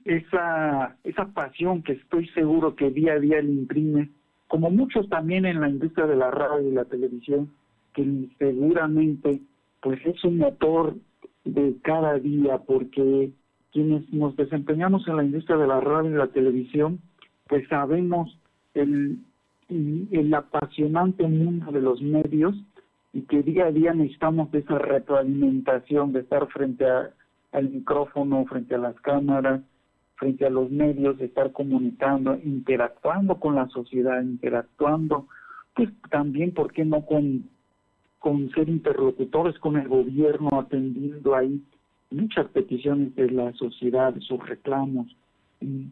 S20: esa, esa pasión que estoy seguro que día a día le imprime, como muchos también en la industria de la radio y la televisión, que seguramente pues es un motor de cada día, porque quienes nos desempeñamos en la industria de la radio y la televisión, pues sabemos el, el apasionante mundo de los medios y que día a día necesitamos de esa retroalimentación, de estar frente al micrófono, frente a las cámaras, frente a los medios, estar comunicando, interactuando con la sociedad, interactuando, pues también, ¿por qué no con, con ser interlocutores con el gobierno, atendiendo ahí muchas peticiones de la sociedad, sus reclamos.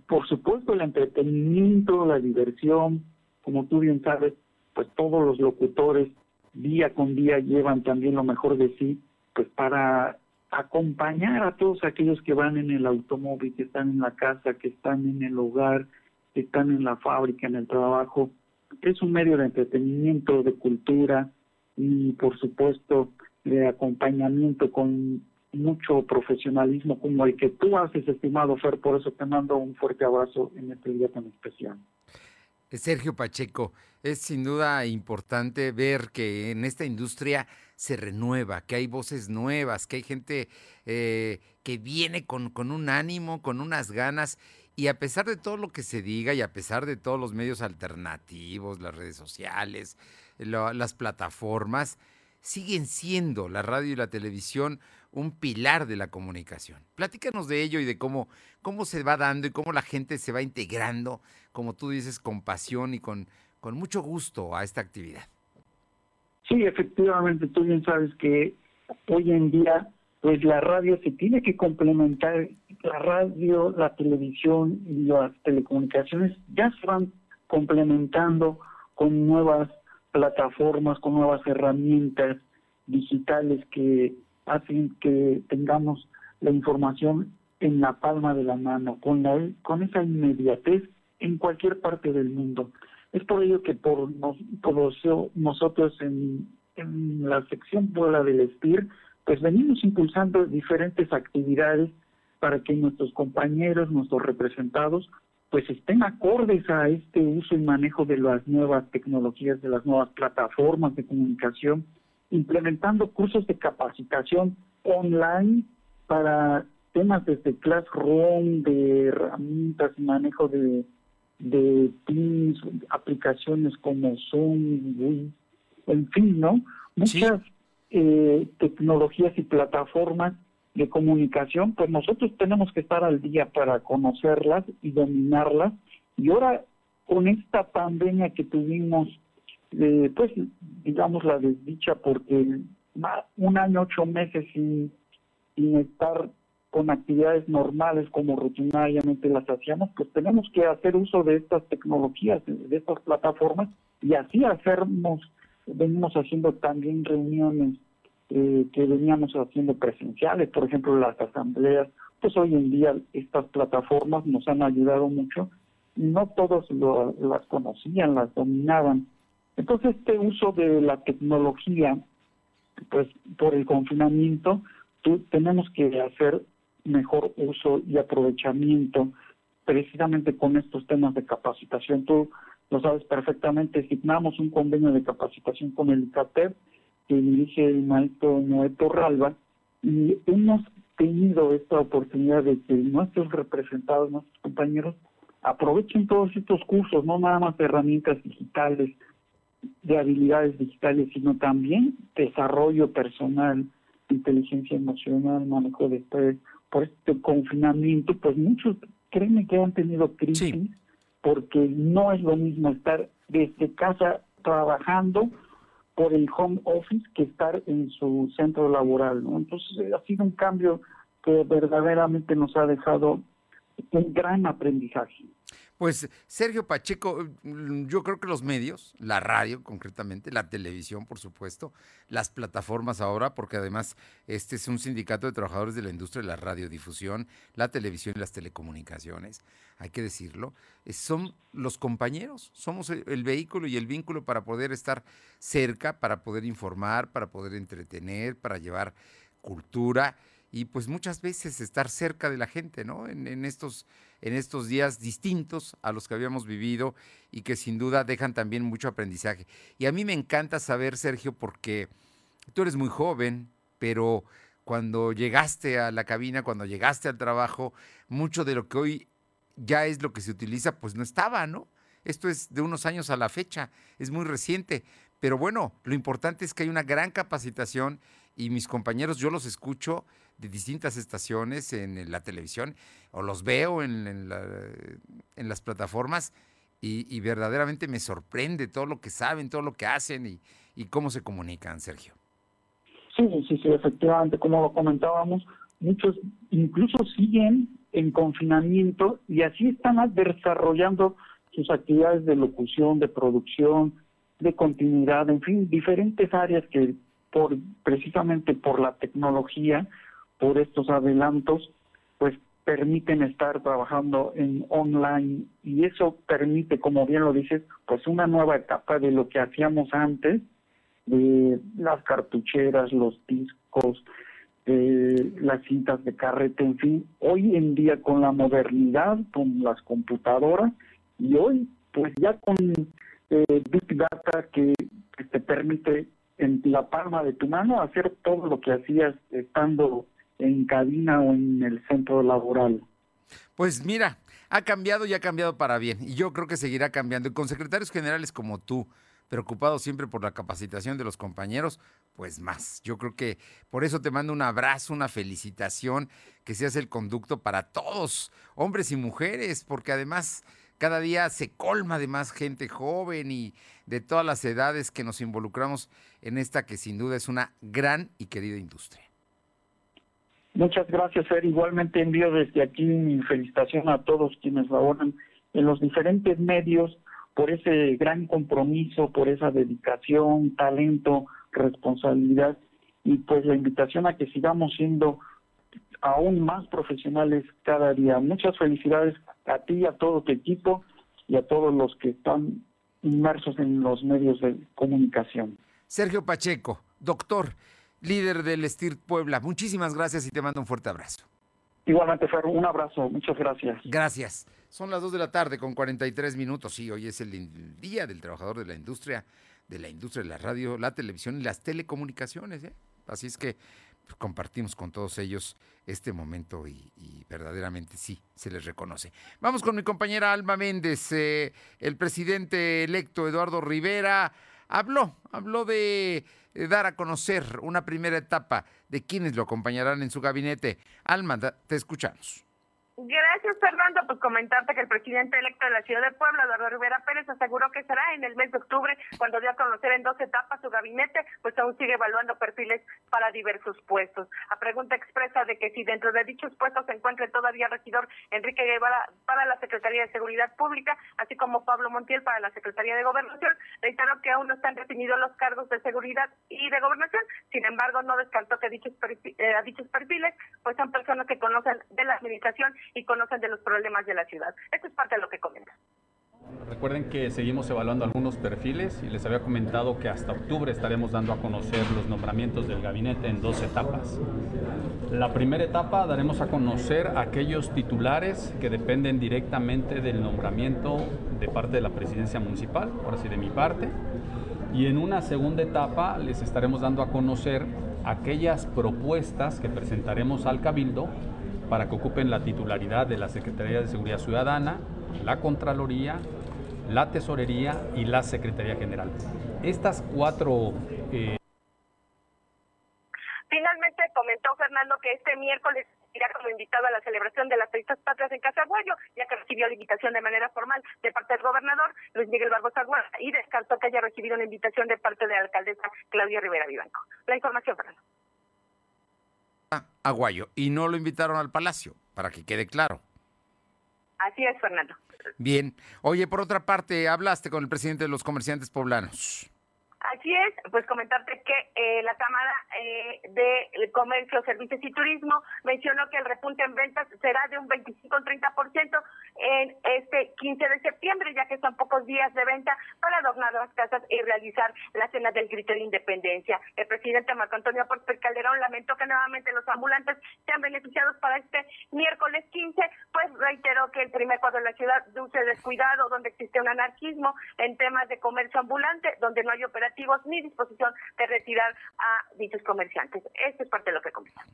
S20: Por supuesto el entretenimiento, la diversión, como tú bien sabes, pues todos los locutores día con día llevan también lo mejor de sí, pues para acompañar a todos aquellos que van en el automóvil, que están en la casa, que están en el hogar, que están en la fábrica, en el trabajo. Es un medio de entretenimiento, de cultura y por supuesto de acompañamiento con mucho profesionalismo como el que tú haces, estimado Fer, por eso te mando un fuerte abrazo en este día tan especial.
S1: Eh, Sergio Pacheco, es sin duda importante ver que en esta industria se renueva, que hay voces nuevas, que hay gente eh, que viene con, con un ánimo, con unas ganas, y a pesar de todo lo que se diga y a pesar de todos los medios alternativos, las redes sociales, las plataformas, siguen siendo la radio y la televisión un pilar de la comunicación. Platícanos de ello y de cómo, cómo se va dando y cómo la gente se va integrando, como tú dices, con pasión y con, con mucho gusto a esta actividad.
S20: Sí, efectivamente, tú bien sabes que hoy en día, pues la radio se tiene que complementar, la radio, la televisión y las telecomunicaciones ya se van complementando con nuevas plataformas, con nuevas herramientas digitales que hacen que tengamos la información en la palma de la mano, con, la, con esa inmediatez en cualquier parte del mundo. Es por ello que por, nosotros en, en la sección Puebla del SPIR, pues venimos impulsando diferentes actividades para que nuestros compañeros, nuestros representados, pues estén acordes a este uso y manejo de las nuevas tecnologías, de las nuevas plataformas de comunicación, implementando cursos de capacitación online para temas desde Classroom, de herramientas y manejo de, de Teams, aplicaciones como Zoom, en fin, ¿no? Muchas eh, tecnologías y plataformas de comunicación, pues nosotros tenemos que estar al día para conocerlas y dominarlas. Y ahora, con esta pandemia que tuvimos, eh, pues digamos la desdicha, porque un año, ocho meses sin, sin estar con actividades normales como rutinariamente las hacíamos, pues tenemos que hacer uso de estas tecnologías, de estas plataformas, y así hacernos, venimos haciendo también reuniones eh, que veníamos haciendo presenciales, por ejemplo las asambleas, pues hoy en día estas plataformas nos han ayudado mucho, no todos las conocían, las dominaban. Entonces este uso de la tecnología, pues por el confinamiento, tenemos que hacer mejor uso y aprovechamiento precisamente con estos temas de capacitación. Tú lo sabes perfectamente, signamos un convenio de capacitación con el ICATEP que dirige el maestro Noé Torralba, y hemos tenido esta oportunidad de que nuestros representados, nuestros compañeros, aprovechen todos estos cursos, no nada más de herramientas digitales, de habilidades digitales, sino también desarrollo personal, inteligencia emocional, manejo de estrés, por este confinamiento, pues muchos créeme que han tenido crisis porque no es lo mismo estar desde casa trabajando por el home office que estar en su centro laboral, ¿no? Entonces ha sido un cambio que verdaderamente nos ha dejado un gran aprendizaje.
S1: Pues Sergio Pacheco, mm, yo creo que los medios, la radio concretamente, la televisión por supuesto, las plataformas ahora, porque además este es un sindicato de trabajadores de la industria de la radiodifusión, la televisión y las telecomunicaciones, hay que decirlo, eh, son los compañeros, somos el vehículo y el vínculo para poder estar cerca, para poder informar, para poder entretener, para llevar cultura y pues muchas veces estar cerca de la gente, ¿no? En, estos, en estos días distintos a los que habíamos vivido y que sin duda dejan también mucho aprendizaje. Y a mí me encanta saber, Sergio, porque tú eres muy joven, pero cuando llegaste a la cabina, cuando llegaste al trabajo, mucho de lo que hoy ya es lo que se utiliza, pues no estaba, ¿no? Esto es de unos años a la fecha, es muy reciente. Pero bueno, lo importante es que hay una gran capacitación y mis compañeros, yo los escucho de distintas estaciones en, la televisión o los veo en, en, las plataformas y, verdaderamente me sorprende todo lo que saben, todo lo que hacen y, y cómo se comunican, Sergio.
S20: Sí, sí, sí, efectivamente, como lo comentábamos, muchos incluso siguen en confinamiento y así están desarrollando sus actividades de locución, de producción, de continuidad, en fin, diferentes áreas que por precisamente por la tecnología por estos adelantos, pues permiten estar trabajando en online. Y eso permite, como bien lo dices, pues una nueva etapa de lo que hacíamos antes, de las cartucheras, los discos, eh, las cintas de carrete, en fin, hoy en día con la modernidad, con las computadoras y hoy pues ya con eh, Big Data que te permite en la palma de tu mano hacer todo lo que hacías estando en cabina o en el centro laboral.
S1: Pues mira, ha cambiado y ha cambiado para bien. Y yo creo que seguirá cambiando. Y con secretarios generales como tú, preocupados siempre por la capacitación de los compañeros, pues más. Yo creo que por eso te mando un abrazo, una felicitación, que seas el conducto para todos, hombres y mujeres, porque además cada día se colma de más gente joven y de todas las edades que nos involucramos en esta que sin duda es una gran y querida industria.
S20: Muchas gracias, Fer. Igualmente envío desde aquí mi felicitación a todos quienes laboran en los diferentes medios por ese gran compromiso, por esa dedicación, talento, responsabilidad y pues la invitación a que sigamos siendo aún más profesionales cada día. Muchas felicidades a ti, a todo tu equipo y a todos los que están inmersos en los medios de comunicación.
S1: Sergio Pacheco, doctor, líder del STIR Puebla. Muchísimas gracias y te mando un fuerte abrazo.
S20: Igualmente, Fer, un abrazo. Muchas gracias.
S1: Gracias. Son las 2 de la tarde con 43 minutos. Sí, hoy es el Día del Trabajador de la Industria, de la industria de la radio, la televisión y las telecomunicaciones. ¿eh? Así es que pues, compartimos con todos ellos este momento y, verdaderamente sí, se les reconoce. Vamos con mi compañera Alma Méndez. Eh, el presidente electo Eduardo Rivera habló, habló de dar a conocer una primera etapa de quienes lo acompañarán en su gabinete. Alma, te escuchamos.
S5: Gracias, Fernando. Pues comentarte que el presidente electo de la ciudad de Puebla, Eduardo Rivera Pérez, aseguró que será en el mes de octubre cuando dio a conocer en dos etapas su gabinete, pues aún sigue evaluando perfiles para diversos puestos. A pregunta expresa de que si dentro de dichos puestos se encuentra todavía regidor Enrique Guevara para la Secretaría de Seguridad Pública, así como Pablo Montiel para la Secretaría de Gobernación, reiteró que aún no están definidos los cargos de seguridad y de gobernación. Sin embargo, no descartó que dichos, eh, dichos perfiles pues son personas que conocen de la administración y conocen de los problemas de la ciudad. Esto es parte de lo que comenta.
S21: Recuerden que seguimos evaluando algunos perfiles y les había comentado que hasta octubre estaremos dando a conocer los nombramientos del gabinete en dos etapas. La primera etapa daremos a conocer aquellos titulares que dependen directamente del nombramiento de parte de la presidencia municipal, ahora sí de mi parte. Y en una segunda etapa les estaremos dando a conocer aquellas propuestas que presentaremos al cabildo para que ocupen la titularidad de la Secretaría de Seguridad Ciudadana, la Contraloría, la Tesorería y la Secretaría General. Estas cuatro...
S5: Eh, Finalmente, comentó Fernando que este miércoles irá como invitado a la celebración de las fiestas patrias en Casaguayo, ya que recibió la invitación de manera formal de parte del gobernador Luis Miguel Barbosa Guarda y descartó que haya recibido una invitación de parte de la alcaldesa Claudia Rivera Vivanco. La información, Fernando.
S1: Aguayo y no lo invitaron al palacio, para que quede claro.
S5: Así es, Fernando.
S1: Bien. Oye, por otra parte, hablaste con el presidente de los comerciantes poblanos.
S5: Así es, pues comentarte que eh, la Cámara eh, de Comercio, Servicios y Turismo mencionó que el repunte en ventas será de un 25-30% en este 15 de septiembre, ya que son pocos días de venta para adornar las casas y realizar la cena del grito de independencia. El presidente Marco Antonio Porter Calderón lamentó que nuevamente los ambulantes sean beneficiados para este miércoles 15, pues reiteró que el primer cuadro de la ciudad luce descuidado, donde existe un anarquismo en temas de comercio ambulante, donde no hay ni disposición de retirar a dichos comerciantes. Esto es parte de lo que comentamos.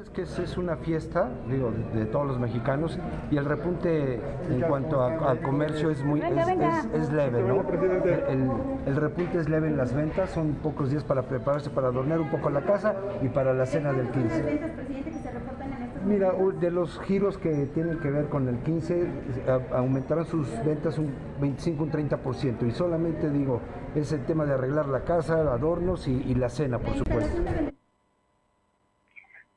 S22: Es que es una fiesta, digo, de todos los mexicanos y el repunte en cuanto al comercio es muy es, leve, ¿no? El, el, repunte es leve en las ventas, son pocos días para prepararse para adornar un poco la casa y para la cena del 15. Mira, de los giros que tienen que ver con el 15, aumentarán sus ventas un 25, un 30%. Y solamente digo, es el tema de arreglar la casa, adornos y, la cena, por supuesto.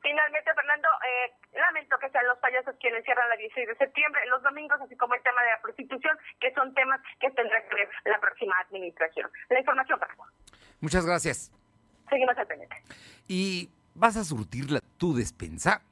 S5: Finalmente, Fernando, eh, lamento que sean los payasos quienes cierran la 16 de septiembre, los domingos, así como el tema de la prostitución, que son temas que tendrá que ver la próxima administración. La información, para
S1: Muchas gracias.
S5: Seguimos al pendiente.
S1: ¿Y vas a surtir la, tu despensa?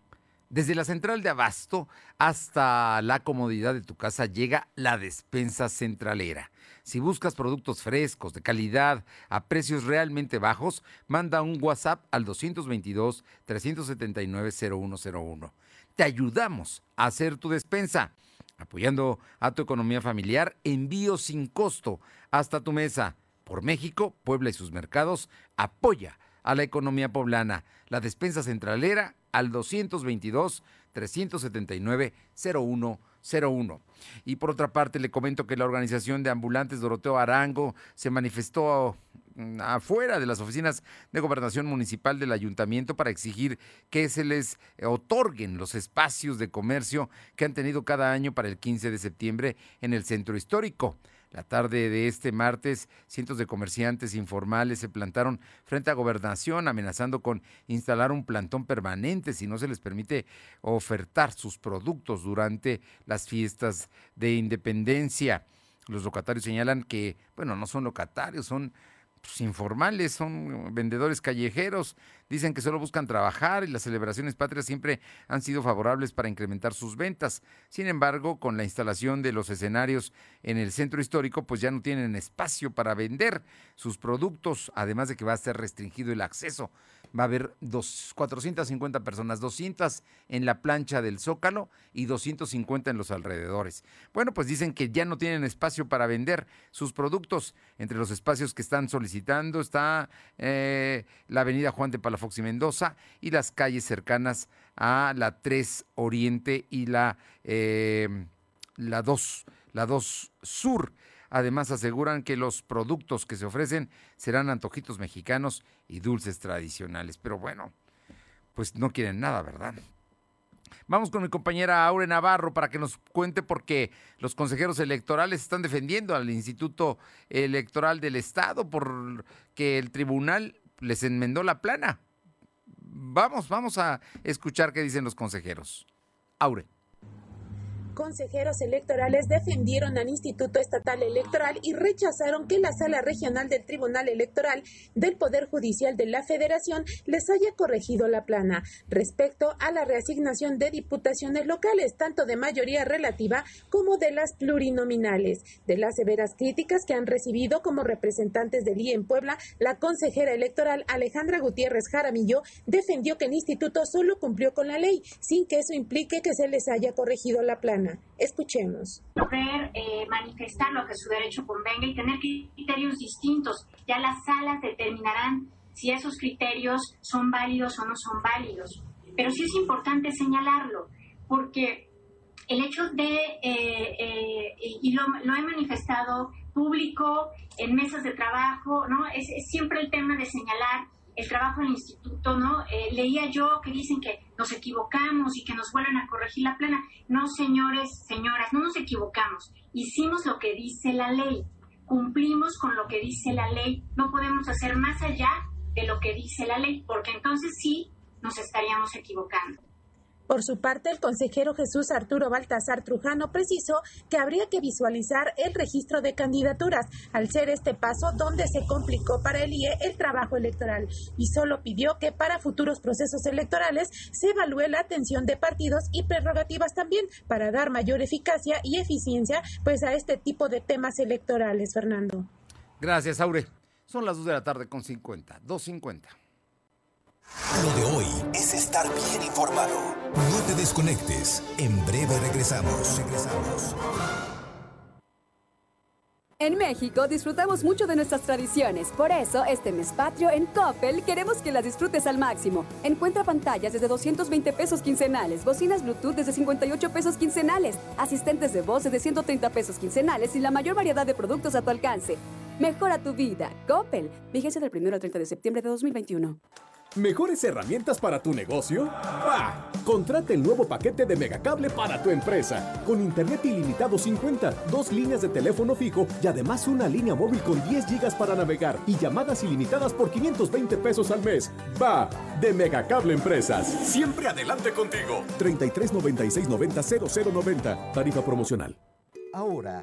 S1: Desde la central de abasto hasta la comodidad de tu casa llega la despensa centralera. Si buscas productos frescos, de calidad, a precios realmente bajos, manda un WhatsApp al 222-379-0101. Te ayudamos a hacer tu despensa. Apoyando a tu economía familiar, envío sin costo hasta tu mesa. Por México, Puebla y sus mercados, apoya a la economía poblana. La despensa centralera al 222-379-0101. Y por otra parte, le comento que la organización de ambulantes Doroteo Arango se manifestó mm, afuera de las oficinas de gobernación municipal del ayuntamiento para exigir que se les otorguen los espacios de comercio que han tenido cada año para el 15 de septiembre en el centro histórico. La tarde de este martes, cientos de comerciantes informales se plantaron frente a gobernación amenazando con instalar un plantón permanente si no se les permite ofertar sus productos durante las fiestas de independencia. Los locatarios señalan que, bueno, no son locatarios, son pues, informales, son vendedores callejeros, dicen que solo buscan trabajar y las celebraciones patrias siempre han sido favorables para incrementar sus ventas. Sin embargo, con la instalación de los escenarios en el centro histórico, pues ya no tienen espacio para vender sus productos, además de que va a ser restringido el acceso va a haber dos, 450 personas, 200 en la plancha del Zócalo y 250 en los alrededores. Bueno, pues dicen que ya no tienen espacio para vender sus productos. Entre los espacios que están solicitando está eh, la avenida Juan de Palafox y Mendoza y las calles cercanas a la 3 Oriente y la, eh, la 2, la 2 Sur. Además, aseguran que los productos que se ofrecen serán antojitos mexicanos y dulces tradicionales. Pero bueno, pues no quieren nada, ¿verdad? Vamos con mi compañera Aure Navarro para que nos cuente por qué los consejeros electorales están defendiendo al Instituto Electoral del Estado porque el tribunal les enmendó la plana. Vamos, vamos a escuchar qué dicen los consejeros. Aure
S7: consejeros electorales defendieron al Instituto Estatal Electoral y rechazaron que la Sala Regional del Tribunal Electoral del Poder Judicial de la Federación les haya corregido la plana respecto a la reasignación de diputaciones locales, tanto de mayoría relativa como de las plurinominales. De las severas críticas que han recibido como representantes del IE en Puebla, la consejera electoral Alejandra Gutiérrez Jaramillo defendió que el instituto solo cumplió con la ley, sin que eso implique que se les haya corregido la plana. Escuchemos.
S23: Poder eh, manifestar lo que su derecho convenga y tener criterios distintos. Ya las salas determinarán si esos criterios son válidos o no son válidos. Pero sí es importante señalarlo, porque el hecho de, eh, eh, y lo, he manifestado público, en mesas de trabajo, ¿no? Es, es, siempre el tema de señalar el trabajo del instituto, ¿no? Eh, leía yo que dicen que nos equivocamos y que nos vuelvan a corregir la plana. No, señores, señoras, no nos equivocamos. Hicimos lo que dice la ley, cumplimos con lo que dice la ley. No podemos hacer más allá de lo que dice la ley, porque entonces sí nos estaríamos equivocando.
S7: Por su parte, el consejero Jesús Arturo Baltasar Trujano precisó que habría que visualizar el registro de candidaturas, al ser este paso donde se complicó para el IE el trabajo electoral, y solo pidió que para futuros procesos electorales se evalúe la atención de partidos y prerrogativas también para dar mayor eficacia y eficiencia pues a este tipo de temas electorales, Fernando.
S1: Gracias, Aure. Son las 2 de la tarde con 50, 2.50.
S2: Lo de hoy es estar bien informado. No te desconectes. En breve regresamos. Regresamos.
S10: En México disfrutamos mucho de nuestras tradiciones, por eso este mes patrio en Coppel queremos que las disfrutes al máximo. Encuentra pantallas desde 220 pesos quincenales, bocinas Bluetooth desde 58 pesos quincenales, asistentes de voz desde 130 pesos quincenales y la mayor variedad de productos a tu alcance. Mejora tu vida. Coppel. Vigencia del 1 al 30 de septiembre de 2021.
S12: ¿Mejores herramientas para tu negocio? ¡Ah! Contrata el nuevo paquete de Megacable para tu empresa. Con internet ilimitado 50, dos líneas de teléfono fijo y además una línea móvil con 10 gigas para navegar y llamadas ilimitadas por 520 pesos al mes. ¡Va! De Megacable Empresas. Siempre adelante contigo. 33 96 90 0090. Tarifa promocional.
S24: Ahora,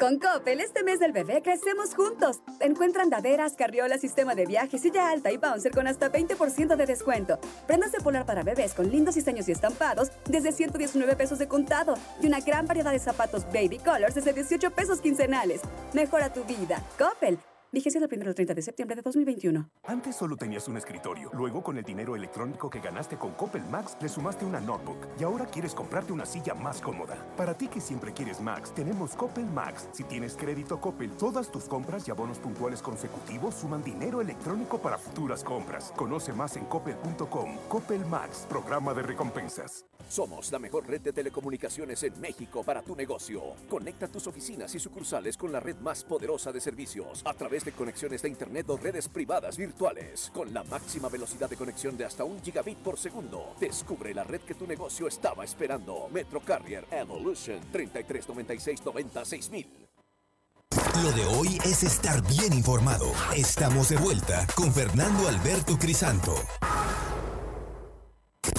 S10: Con Coppel, este mes del bebé crecemos juntos. Encuentra andaderas, carriolas, sistema de viaje, silla alta y bouncer con hasta 20% de descuento. Prendas de polar para bebés con lindos diseños y estampados desde 119 pesos de contado. Y una gran variedad de zapatos baby colors desde 18 pesos quincenales. Mejora tu vida. Coppel. Vigencia del 1 al 30 de septiembre de 2021.
S18: Antes solo tenías un escritorio. Luego, con el dinero electrónico que ganaste con Coppel Max, le sumaste una notebook. Y ahora quieres comprarte una silla más cómoda. Para ti que siempre quieres Max, tenemos Coppel Max. Si tienes crédito Coppel, todas tus compras y abonos puntuales consecutivos suman dinero electrónico para futuras compras. Conoce más en coppel.com. Coppel Max, programa de recompensas.
S25: Somos la mejor red de telecomunicaciones en México para tu negocio. Conecta tus oficinas y sucursales con la red más poderosa de servicios a través de conexiones de Internet o redes privadas virtuales con la máxima velocidad de conexión de hasta un gigabit por segundo. Descubre la red que tu negocio estaba esperando. Metro Carrier Evolution 3396 96000.
S2: Lo de hoy es estar bien informado. Estamos de vuelta con Fernando Alberto Crisanto.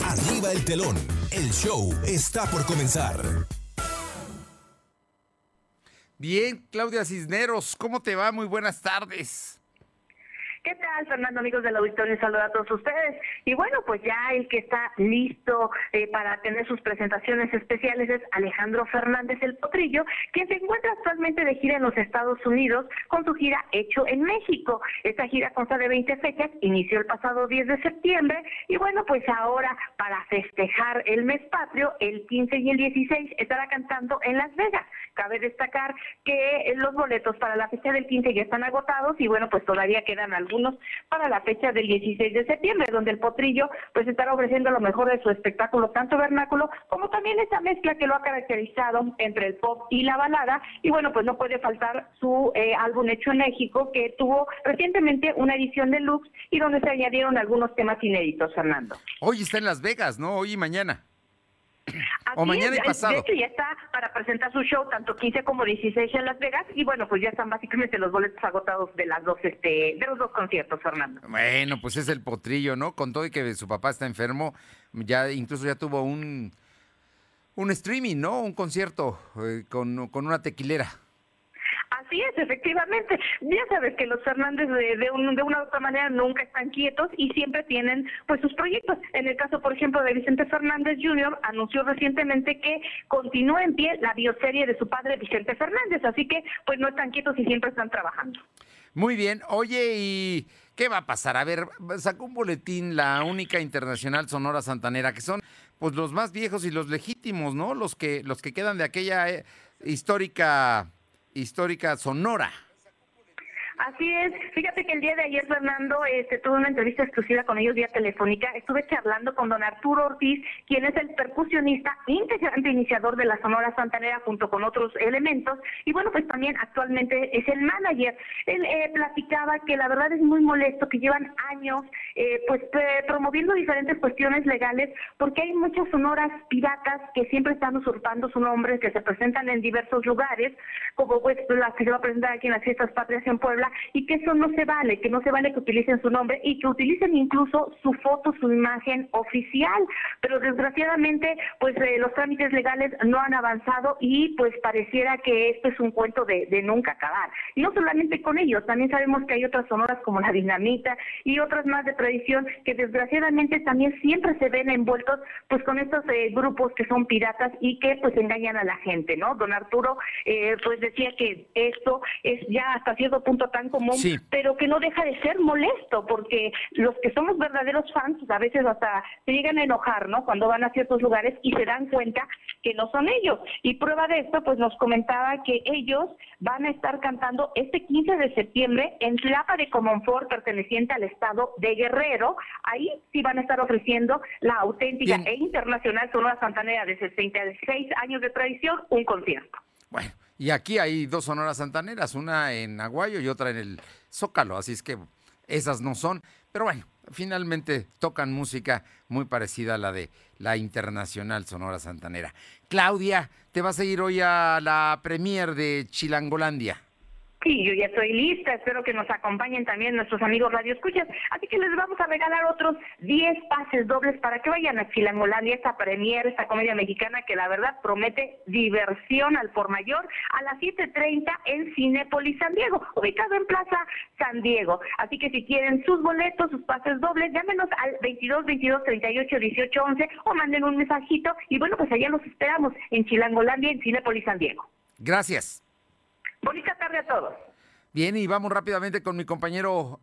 S2: Arriba el telón. El show está por comenzar.
S1: Bien, Claudia Cisneros, ¿cómo te va? Muy buenas tardes.
S5: ¿Qué tal, Fernando, amigos del auditorio? Saludos a todos ustedes. Y bueno, pues ya el que está listo eh, para tener sus presentaciones especiales es Alejandro Fernández el Potrillo, quien se encuentra actualmente de gira en los Estados Unidos con su gira Hecho en México. Esta gira consta de 20 fechas, inició el pasado 10 de septiembre y bueno, pues ahora para festejar el mes patrio, el 15 y el 16 estará cantando en Las Vegas. Cabe destacar que los boletos para la fecha del 15 ya están agotados y bueno, pues todavía quedan algunos para la fecha del 16 de septiembre, donde el potrillo pues estará ofreciendo lo mejor de su espectáculo, tanto vernáculo como también esa mezcla que lo ha caracterizado entre el pop y la balada. Y bueno, pues no puede faltar su eh, álbum hecho en México, que tuvo recientemente una edición deluxe y donde se añadieron algunos temas inéditos, Fernando.
S1: Hoy está en Las Vegas, ¿no? Hoy y mañana.
S5: O mañana y pasado. De hecho, ya está para presentar su show, tanto 15 como 16 en Las Vegas, y bueno, pues ya están básicamente los boletos agotados de las dos, este, de los dos conciertos, Fernando.
S1: Bueno, pues es el potrillo, ¿no? Con todo y que su papá está enfermo, ya incluso ya tuvo un, un streaming, ¿no? Un concierto eh, con, con una tequilera.
S5: Así es, efectivamente. Ya sabes que los Fernández de, de, una u otra manera nunca están quietos y siempre tienen pues sus proyectos. En el caso, por ejemplo, de Vicente Fernández Jr., anunció recientemente que continúa en pie la bioserie de su padre Vicente Fernández, así que pues no están quietos y siempre están trabajando.
S1: Muy bien. Oye, ¿y ¿Qué va a pasar? A ver, sacó un boletín la única internacional Sonora Santanera, que son pues los más viejos y los legítimos, ¿no? Los que, los que quedan de aquella eh, histórica, histórica Sonora.
S5: Así es. Fíjate que el día de ayer, Fernando, este, tuve una entrevista exclusiva con ellos vía telefónica. Estuve charlando con don Arturo Ortiz, quien es el percusionista integrante iniciador de la Sonora Santanera junto con otros elementos. Y bueno, pues también actualmente es el manager. Él eh, platicaba que la verdad es muy molesto, que llevan años eh, pues promoviendo diferentes cuestiones legales, porque hay muchas sonoras piratas que siempre están usurpando su nombre, que se presentan en diversos lugares, como pues las que se va a presentar aquí en las fiestas patrias en Puebla y que eso no se vale, que no se vale que utilicen su nombre y que utilicen incluso su foto, su imagen oficial. Pero desgraciadamente, pues eh, los trámites legales no han avanzado y pues pareciera que esto es un cuento de, nunca acabar. Y no solamente con ellos, también sabemos que hay otras sonoras como la Dinamita y otras más de tradición que desgraciadamente también siempre se ven envueltos pues con estos eh, grupos que son piratas y que pues engañan a la gente, ¿no? Don Arturo eh, pues decía que esto es ya hasta cierto punto tan común, pero que no deja de ser molesto, porque los que somos verdaderos fans a veces hasta se llegan a enojar, ¿no? Cuando van a ciertos lugares y se dan cuenta que no son ellos. Y prueba de esto, pues nos comentaba que ellos van a estar cantando este 15 de septiembre en Tlapa de Comonfort, perteneciente al estado de Guerrero. Ahí sí van a estar ofreciendo la auténtica e internacional Sonora Santanera de 66 años de tradición, un concierto.
S1: Bueno, y aquí hay dos sonoras santaneras, una en Aguayo y otra en el Zócalo, así es que esas no son. Pero bueno, finalmente tocan música muy parecida a la de la Internacional Sonora Santanera. Claudia, te vas a ir hoy a la premier de Chilangolandia.
S5: Sí, yo ya estoy lista, espero que nos acompañen también nuestros amigos Radio Escuchas, así que les vamos a regalar otros 10 pases dobles para que vayan a Chilangolandia, esta premier, esta comedia mexicana que la verdad promete diversión al por mayor a las 7.30 en Cinépolis San Diego, ubicado en Plaza San Diego. Así que si quieren sus boletos, sus pases dobles, llámenos al 22 22 38 18 11 o manden un mensajito y bueno, pues allá los esperamos en Chilangolandia, en Cinépolis San Diego.
S1: Gracias.
S5: Bonita tarde a todos.
S1: Bien, y vamos rápidamente con mi compañero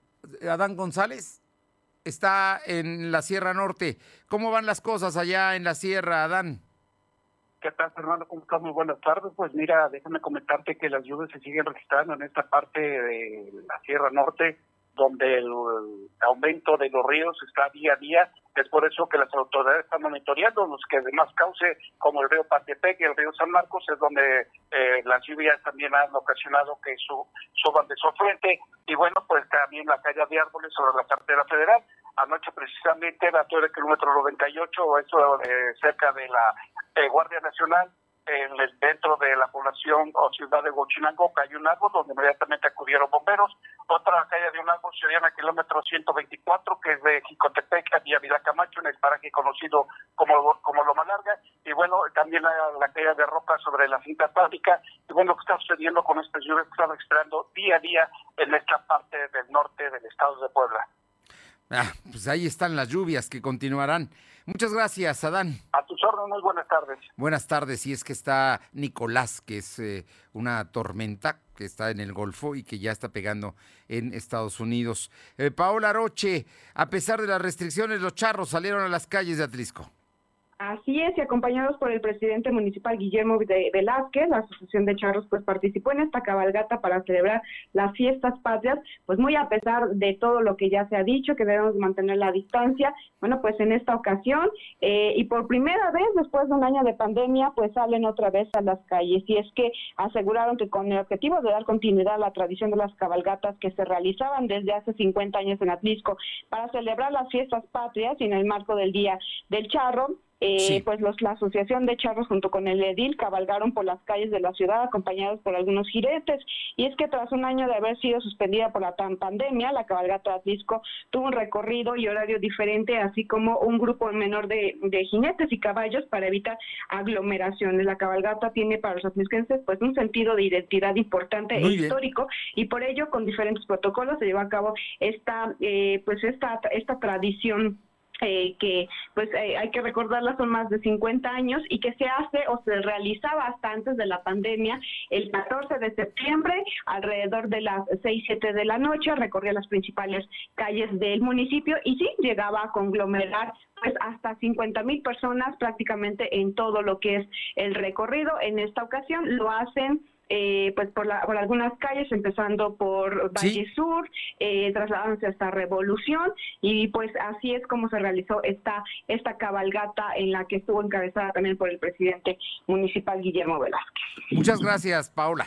S1: Adán González. Está en la Sierra Norte. ¿Cómo van las cosas allá en la Sierra, Adán?
S26: ¿Qué tal, Fernando? ¿Cómo estás? Muy buenas tardes. Pues mira, déjame comentarte que las lluvias se siguen registrando en esta parte de la Sierra Norte donde el aumento de los ríos está día a día. Es por eso que las autoridades están monitoreando los que además cauce, como el río Patepec y el río San Marcos, es donde eh, las lluvias también han ocasionado que suban de su frente. Y bueno, pues también la caída de árboles sobre la carretera federal. Anoche precisamente, la torre del kilómetro 98, eso eh, cerca de la eh, Guardia Nacional, en el, dentro de la población o ciudad de Huachinango cayó un árbol donde inmediatamente acudieron bomberos. Otra caída de un árbol se el kilómetro 124, que es de Jicotepec a Villa Camacho, en el paraje conocido como, como Loma Larga. Y bueno, también la, caída de roca sobre la cinta atlántica. Y bueno, que está sucediendo con estas lluvias que estamos esperando día a día en esta parte del norte del estado de Puebla.
S1: Ah, pues ahí están las lluvias que continuarán. Muchas gracias, Adán.
S26: A tus órdenes, buenas tardes.
S1: Buenas tardes, y es que está Nicolás, que es eh, una tormenta que está en el Golfo y que ya está pegando en Estados Unidos. Eh, Paola Roche, a pesar de las restricciones, los charros salieron a las calles de Atlisco.
S27: Así es, y acompañados por el presidente municipal Guillermo de Velázquez, la Asociación de Charros pues participó en esta cabalgata para celebrar las fiestas patrias, pues muy a pesar de todo lo que ya se ha dicho, que debemos mantener la distancia, bueno, pues en esta ocasión, eh, y por primera vez después de un año de pandemia, pues salen otra vez a las calles, y es que aseguraron que con el objetivo de dar continuidad a la tradición de las cabalgatas que se realizaban desde hace 50 años en Atlisco, para celebrar las fiestas patrias y en el marco del Día del Charro, eh, pues los, la Asociación de Charros junto con el Edil cabalgaron por las calles de la ciudad acompañados por algunos jiretes y es que tras un año de haber sido suspendida por la pandemia, la cabalgata de Atlisco tuvo un recorrido y horario diferente así como un grupo menor de, de jinetes y caballos para evitar aglomeraciones. La cabalgata tiene para los atlisquenses pues un sentido de identidad importante e histórico y por ello con diferentes protocolos se llevó a cabo esta eh, pues esta esta tradición eh, que pues eh, hay que recordarla son más de 50 años y que se hace o se realizaba hasta antes de la pandemia el 14 de septiembre alrededor de las 6 7 de la noche recorría las principales calles del municipio y sí llegaba a conglomerar pues hasta 50 mil personas prácticamente en todo lo que es el recorrido. En esta ocasión lo hacen eh, pues por, la, por algunas calles, empezando por Valle Sur, eh, trasladándose hasta Revolución, y pues así es como se realizó esta, esta cabalgata en la que estuvo encabezada también por el presidente municipal Guillermo Velázquez.
S1: Muchas gracias, Paula.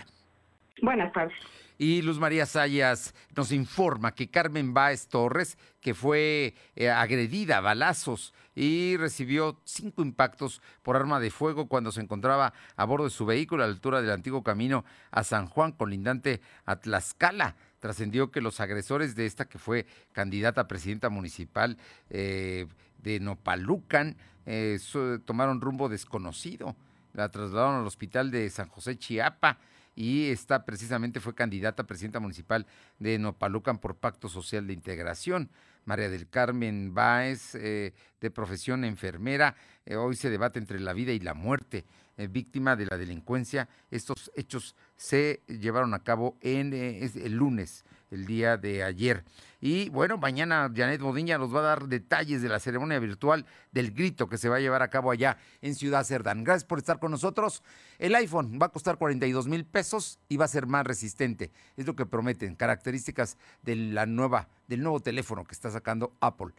S27: Buenas tardes.
S1: Y Luz María Sayas nos informa que Carmen Báez Torres, que fue eh, agredida a balazos y recibió cinco impactos por arma de fuego cuando se encontraba a bordo de su vehículo a la altura del antiguo camino a San Juan, colindante a Tlaxcala. Trascendió que los agresores de esta, que fue candidata a presidenta municipal eh, de Nopalucan, eh, tomaron rumbo desconocido. La trasladaron al hospital de San José Chiapa y esta precisamente fue candidata a presidenta municipal de Nopalucan por Pacto Social de Integración. María del Carmen Báez, eh, de profesión enfermera, eh, hoy se debate entre la vida y la muerte, eh, víctima de la delincuencia. Estos hechos se llevaron a cabo en el lunes el día de ayer. Y bueno, mañana Janet Bodiña nos va a dar detalles de la ceremonia virtual del grito que se va a llevar a cabo allá en Ciudad Cerdán. Gracias por estar con nosotros. El iPhone va a costar 42 mil pesos y va a ser más resistente. Es lo que prometen, características de la nueva, del nuevo teléfono que está sacando Apple.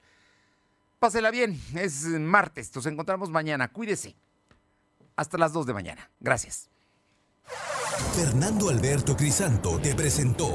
S1: Pásela bien, es martes, nos encontramos mañana. Cuídese. Hasta las 2 de mañana. Gracias.
S2: Fernando Alberto Crisanto te presentó